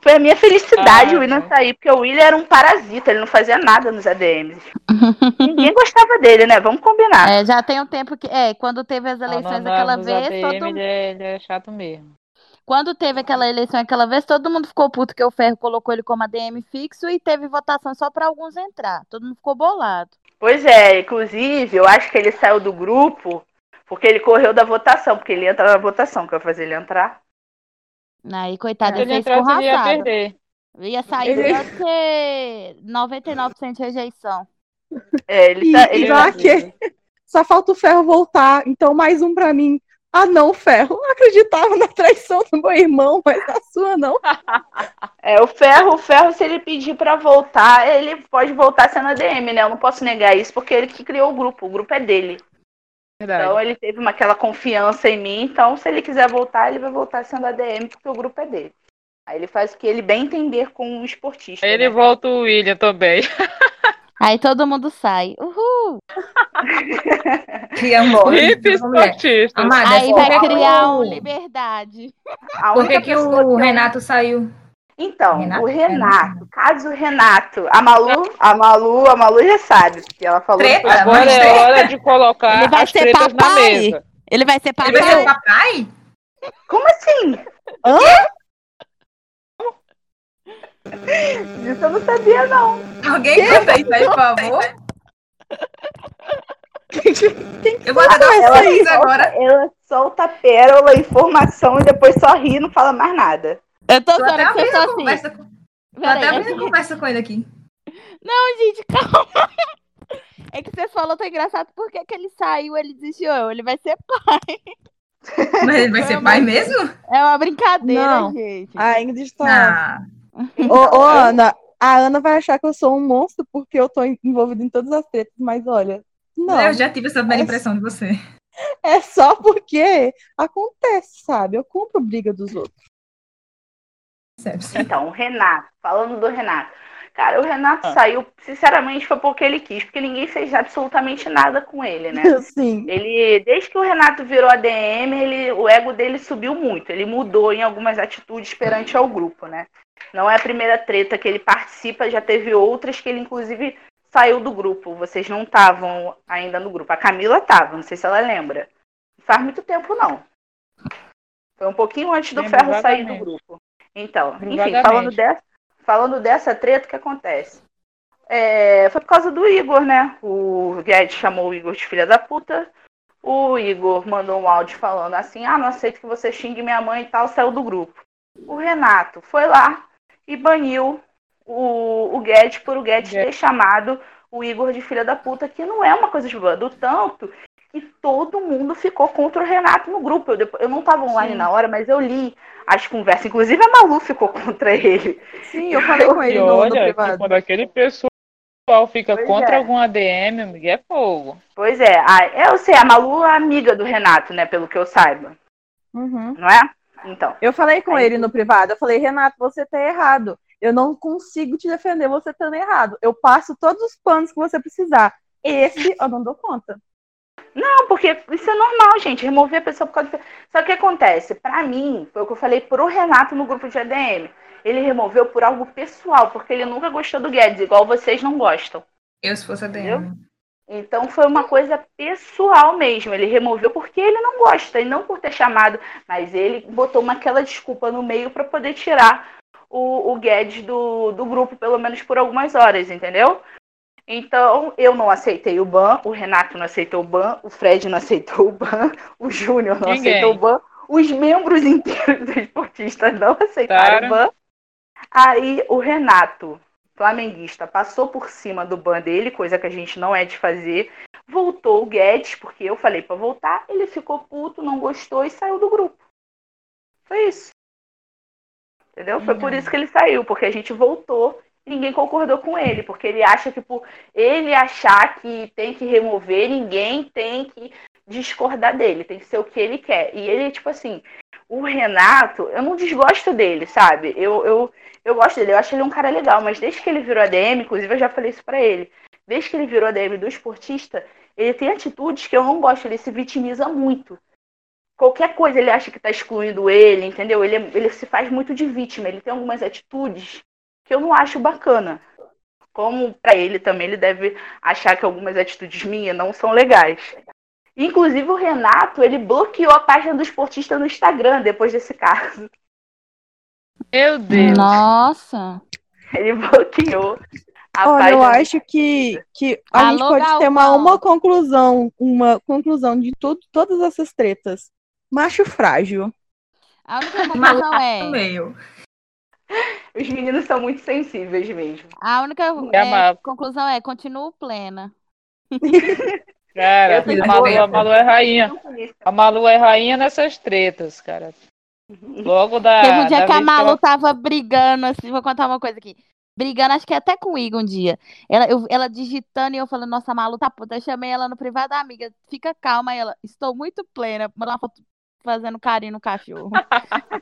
Foi a minha felicidade Ah, o William não. sair, porque o William era um parasita, ele não fazia nada nos ADMs. Ninguém gostava dele, né? Vamos combinar. É, já tem um tempo que. É, quando teve as eleições não, aquela vez, ADM, todo ele, é, ele é chato mesmo. Quando teve aquela eleição aquela vez, todo mundo ficou puto que o Ferro colocou ele como ADM fixo e teve votação só pra alguns entrar. Todo mundo ficou bolado. Pois é, inclusive, eu acho que ele saiu do grupo porque ele correu da votação, porque ele ia entrar na votação, que eu ia fazer ele entrar. Aí, coitado, ele ele fez ia perder. Ia sair Ele- melhor do que 99% de rejeição. É, ele tá. e Ele já que só falta o ferro voltar. Então, mais um pra mim. Ah, não, ferro. Eu acreditava na traição do meu irmão, mas na sua não. É, o Ferro, o Ferro, se ele pedir pra voltar, ele pode voltar sendo ADM, né? Eu não posso negar isso, porque ele que criou o grupo, o grupo é dele. Verdade. Então ele teve uma, aquela confiança em mim, então se ele quiser voltar, ele vai voltar sendo ADM, porque o grupo é dele. Aí ele faz o que ele bem entender com o esportista. Aí ele né? volta o William também. Aí todo mundo sai. Uhul! Um Bom, Hip esportista. Amada, Aí vai que que criar um o- liberdade. A Por única que, que o Renato saiu? Então, Renato? o Renato, caso o Renato, a Malu, a Malu, a Malu já sabe, porque ela falou. Treta? Agora Mas é hora de colocar Ele vai as ser tretas na papai? mesa. Ele vai ser papai. Ele vai ser papai? Como assim? Hã? Isso eu não sabia, não. Alguém conta isso aí, por favor? Eu vou falou dar aí? isso agora. Ela solta pérola, informação e depois só ri e não fala mais nada. Eu tô Tô até abrindo tá a assim. conversa. com- Tô até é abrindo que- a conversa com ele aqui. Não, gente, calma. É que você falou, tá engraçado, por que ele saiu, ele desistiu. Ele vai ser pai. Mas ele vai ser pai mesmo? É uma brincadeira, Não. gente. A Ingrid tá. Ah, Ô, ô, Ana, a Ana vai achar que eu sou um monstro porque eu tô envolvida em todas as tretas, mas olha, não. eu já tive essa primeira É- impressão de você. É só porque acontece, sabe? Eu compro briga dos outros. Então, o Renato, falando do Renato. Cara, o Renato saiu, sinceramente, foi porque ele quis, porque ninguém fez absolutamente nada com ele, né? Sim. Ele, desde que o Renato virou ADM, ele, o ego dele subiu muito. Ele mudou em algumas atitudes perante ao grupo, né? Não é a primeira treta que ele participa, já teve outras que ele, inclusive, saiu do grupo. Vocês não estavam ainda no grupo. A Camila estava, não sei se ela lembra. Não faz muito tempo, não. Foi um pouquinho antes do Lembro Ferro sair do grupo. Então, enfim, falando dessa, falando dessa treta, o que acontece? É, foi por causa do Igor, né? O Guedes chamou o Igor de filha da puta. O Igor mandou um áudio falando assim: ah, não aceito que você xingue minha mãe e tal, saiu do grupo. O Renato foi lá e baniu o, o Guedes por o Guedes ter chamado o Igor de filha da puta, que não é uma coisa de boa. Do tanto que todo mundo ficou contra o Renato no grupo. Eu, eu não estava online Sim. na hora, mas eu li as conversas. Inclusive a Malu ficou contra ele. Sim, eu falei com ele E no, no olha, que privado. quando aquele pessoal fica Pois contra é. algum ADM, amigo, é fogo. Pois é, a, eu sei, a Malu é amiga do Renato, né? Pelo que eu saiba. Uhum. Não é? Então. Eu falei com Aí- ele no privado, eu falei, Renato, você tá errado. Eu não consigo te defender você estando errado. Eu passo todos os panos que você precisar. Esse eu não dou conta. Não, porque isso é normal, gente. Remover a pessoa por causa de. Só que o que acontece? Pra mim, foi o que eu falei pro Renato no grupo de ADM. Ele removeu por algo pessoal, porque ele nunca gostou do Guedes, igual vocês não gostam. Eu, se fosse a Entendeu? Então foi uma coisa pessoal mesmo. Ele removeu porque ele não gosta e não por ter chamado, mas ele botou uma aquela desculpa no meio para poder tirar o, o Guedes do, do grupo, pelo menos por algumas horas, entendeu? Então eu não aceitei o ban, o Renato não aceitou o ban, o Fred não aceitou o ban, o Júnior não Ninguém. aceitou o ban, os membros inteiros dos esportistas não aceitaram o Claro. ban. Aí o Renato, flamenguista, passou por cima do ban dele, coisa que a gente não é de fazer. Voltou o Guedes, porque eu falei pra voltar, ele ficou puto, não gostou e saiu do grupo. Foi isso. Entendeu? Foi por isso que ele saiu, porque a gente voltou ninguém concordou com ele, porque ele acha que por ele achar que tem que remover, ninguém tem que discordar dele, tem que ser o que ele quer. E ele, tipo assim, o Renato, eu não desgosto dele, sabe? Eu, eu, eu gosto dele, eu acho ele um cara legal, mas desde que ele virou ADM, inclusive eu já falei isso pra ele, desde que ele virou ADM do esportista, ele tem atitudes que eu não gosto, ele se vitimiza muito. Qualquer coisa ele acha que tá excluindo ele, entendeu? Ele, ele se faz muito de vítima, ele tem algumas atitudes que eu não acho bacana. Como pra ele também, ele deve achar que algumas atitudes minhas não são legais. Inclusive o Renato, ele bloqueou a página do esportista no Instagram depois desse caso. Meu Deus. Nossa. Ele bloqueou a Olha, página. eu acho que, que a gente Alô, pode ter uma, Galvão. uma conclusão, uma conclusão de tudo, todas essas tretas. Macho frágil. A única conclusão é. meio. Os meninos são muito sensíveis mesmo. A única É conclusão é continuo plena. Cara, a Malu, a Malu é rainha. A Malu é rainha nessas tretas, cara. Logo da. Teve um dia que a Malu ela- tava brigando, assim, vou contar uma coisa aqui. Brigando, acho que até com o Igor um dia. Ela, eu- ela digitando e eu falando, nossa, a Malu tá puta. Eu chamei ela no privado, "Ah, amiga, fica calma. Ela, estou muito plena. Mandou uma foto fazendo carinho no cachorro.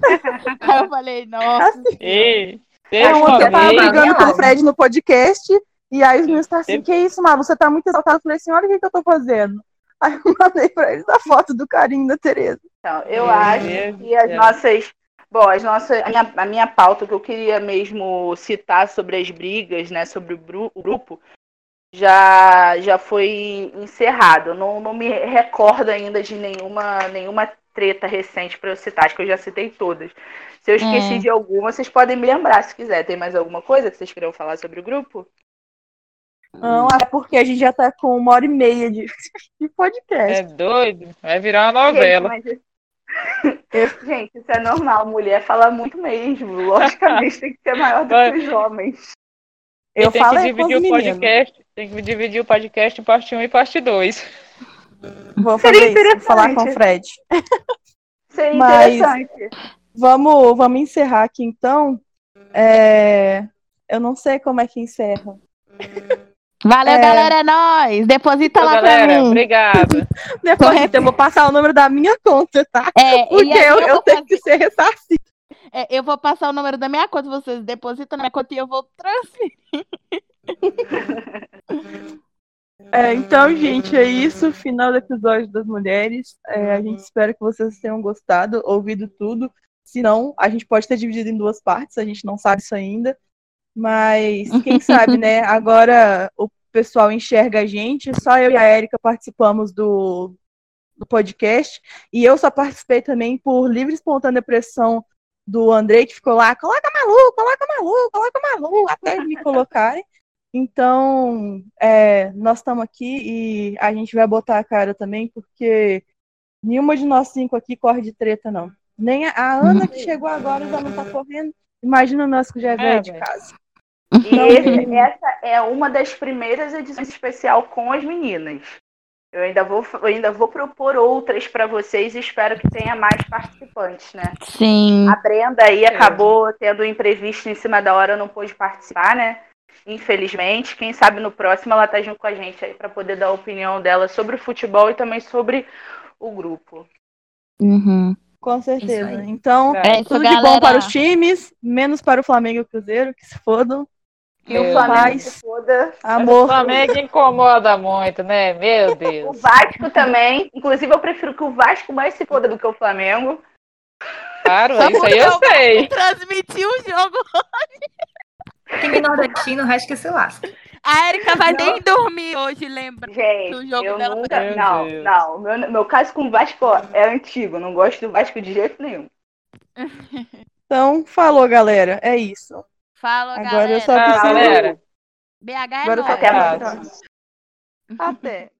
Aí eu falei, nossa. Ei, É, ontem eu tava brigando com o Fred no podcast, e aí os meninos estavam assim, que isso, Malu, você tá muito exaltado. Eu falei assim, olha o que, que eu tô fazendo. Aí eu mandei pra eles a foto do carinho da Tereza. Então, eu Meu acho Deus que as céu. nossas. Bom, as nossas. A minha, a minha pauta que eu queria mesmo citar sobre as brigas, né? Sobre o, bru- o grupo, já, já foi encerrado. Eu não, não me recordo ainda de nenhuma, nenhuma treta recente para eu citar. Acho que eu já citei todas. Se eu esqueci É. de alguma, vocês podem me lembrar se quiser. Tem mais alguma coisa que vocês queriam falar sobre o grupo? Não, é porque a gente já tá com uma hora e meia de, de podcast. É doido? Vai virar uma novela. Gente, mas- Gente, isso é normal. Mulher fala muito mesmo. Logicamente tem que ser maior do que os homens. Eu tem que os dividir o meninos. podcast. Tem que dividir o podcast em parte 1 e parte 2. Vou Seria fazer isso, falar com o. Fred. Seria Mas- interessante. Vamos, vamos encerrar aqui então. É, Eu não sei como é que encerra. Valeu, É. galera, é nóis. Deposita Então, lá galera, pra mim. Correto. então, eu vou passar o número da minha conta, tá? É, Porque eu, eu, eu tenho fazer- que ser ressarcido. é, eu vou passar o número da minha conta, vocês depositam na minha conta e eu vou transferir. É, então, gente, é isso. Final do episódio das mulheres. É, a gente espera que vocês tenham gostado, ouvido tudo. Se não, a gente pode ter dividido em duas partes, a gente não sabe isso ainda. Mas quem sabe, né? Agora o pessoal enxerga a gente. Só eu e a Érica participamos do, do podcast. E eu só participei também por livre e espontânea pressão do Andrei, que ficou lá, coloca Malu, coloca Malu, coloca Malu, até me colocarem. Então, é, nós estamos aqui e a gente vai botar a cara também, porque nenhuma de nós cinco aqui corre de treta, não. Nem a, a Ana, que chegou agora, já não tá correndo. Imagina nós que já é velho de casa. E esse- essa é uma das primeiras edições especial com as meninas. Eu ainda vou, eu ainda vou propor outras para vocês e espero que tenha mais participantes, né? Sim. A Brenda aí acabou tendo um imprevisto em cima da hora, não pôde participar, né? Infelizmente. Quem sabe no próximo ela tá junto com a gente aí para poder dar a opinião dela sobre o futebol e também sobre o grupo. Uhum. Com certeza. Então, É isso, tudo de bom para os times, menos para o Flamengo e o Cruzeiro, que se fodam. Que o. Flamengo se foda. O amor. Flamengo incomoda muito, né? Meu O Deus. Vasco também. Inclusive, eu prefiro que o Vasco mais se foda do que o Flamengo. Claro, Só isso aí eu eu sei. Transmitiu o jogo. Time nordestino, o resto que se lasca. A Erika vai nem dormir hoje, lembra? Gente, O jogo eu dela nunca. Meu Não, Deus. não. Meu, meu caso com o Vasco é antigo. Não gosto do Vasco de jeito nenhum. Então, falou, galera. É isso. Fala, Agora galera. eu só Ah, preciso. galera. BH é Agora eu só quero. Até.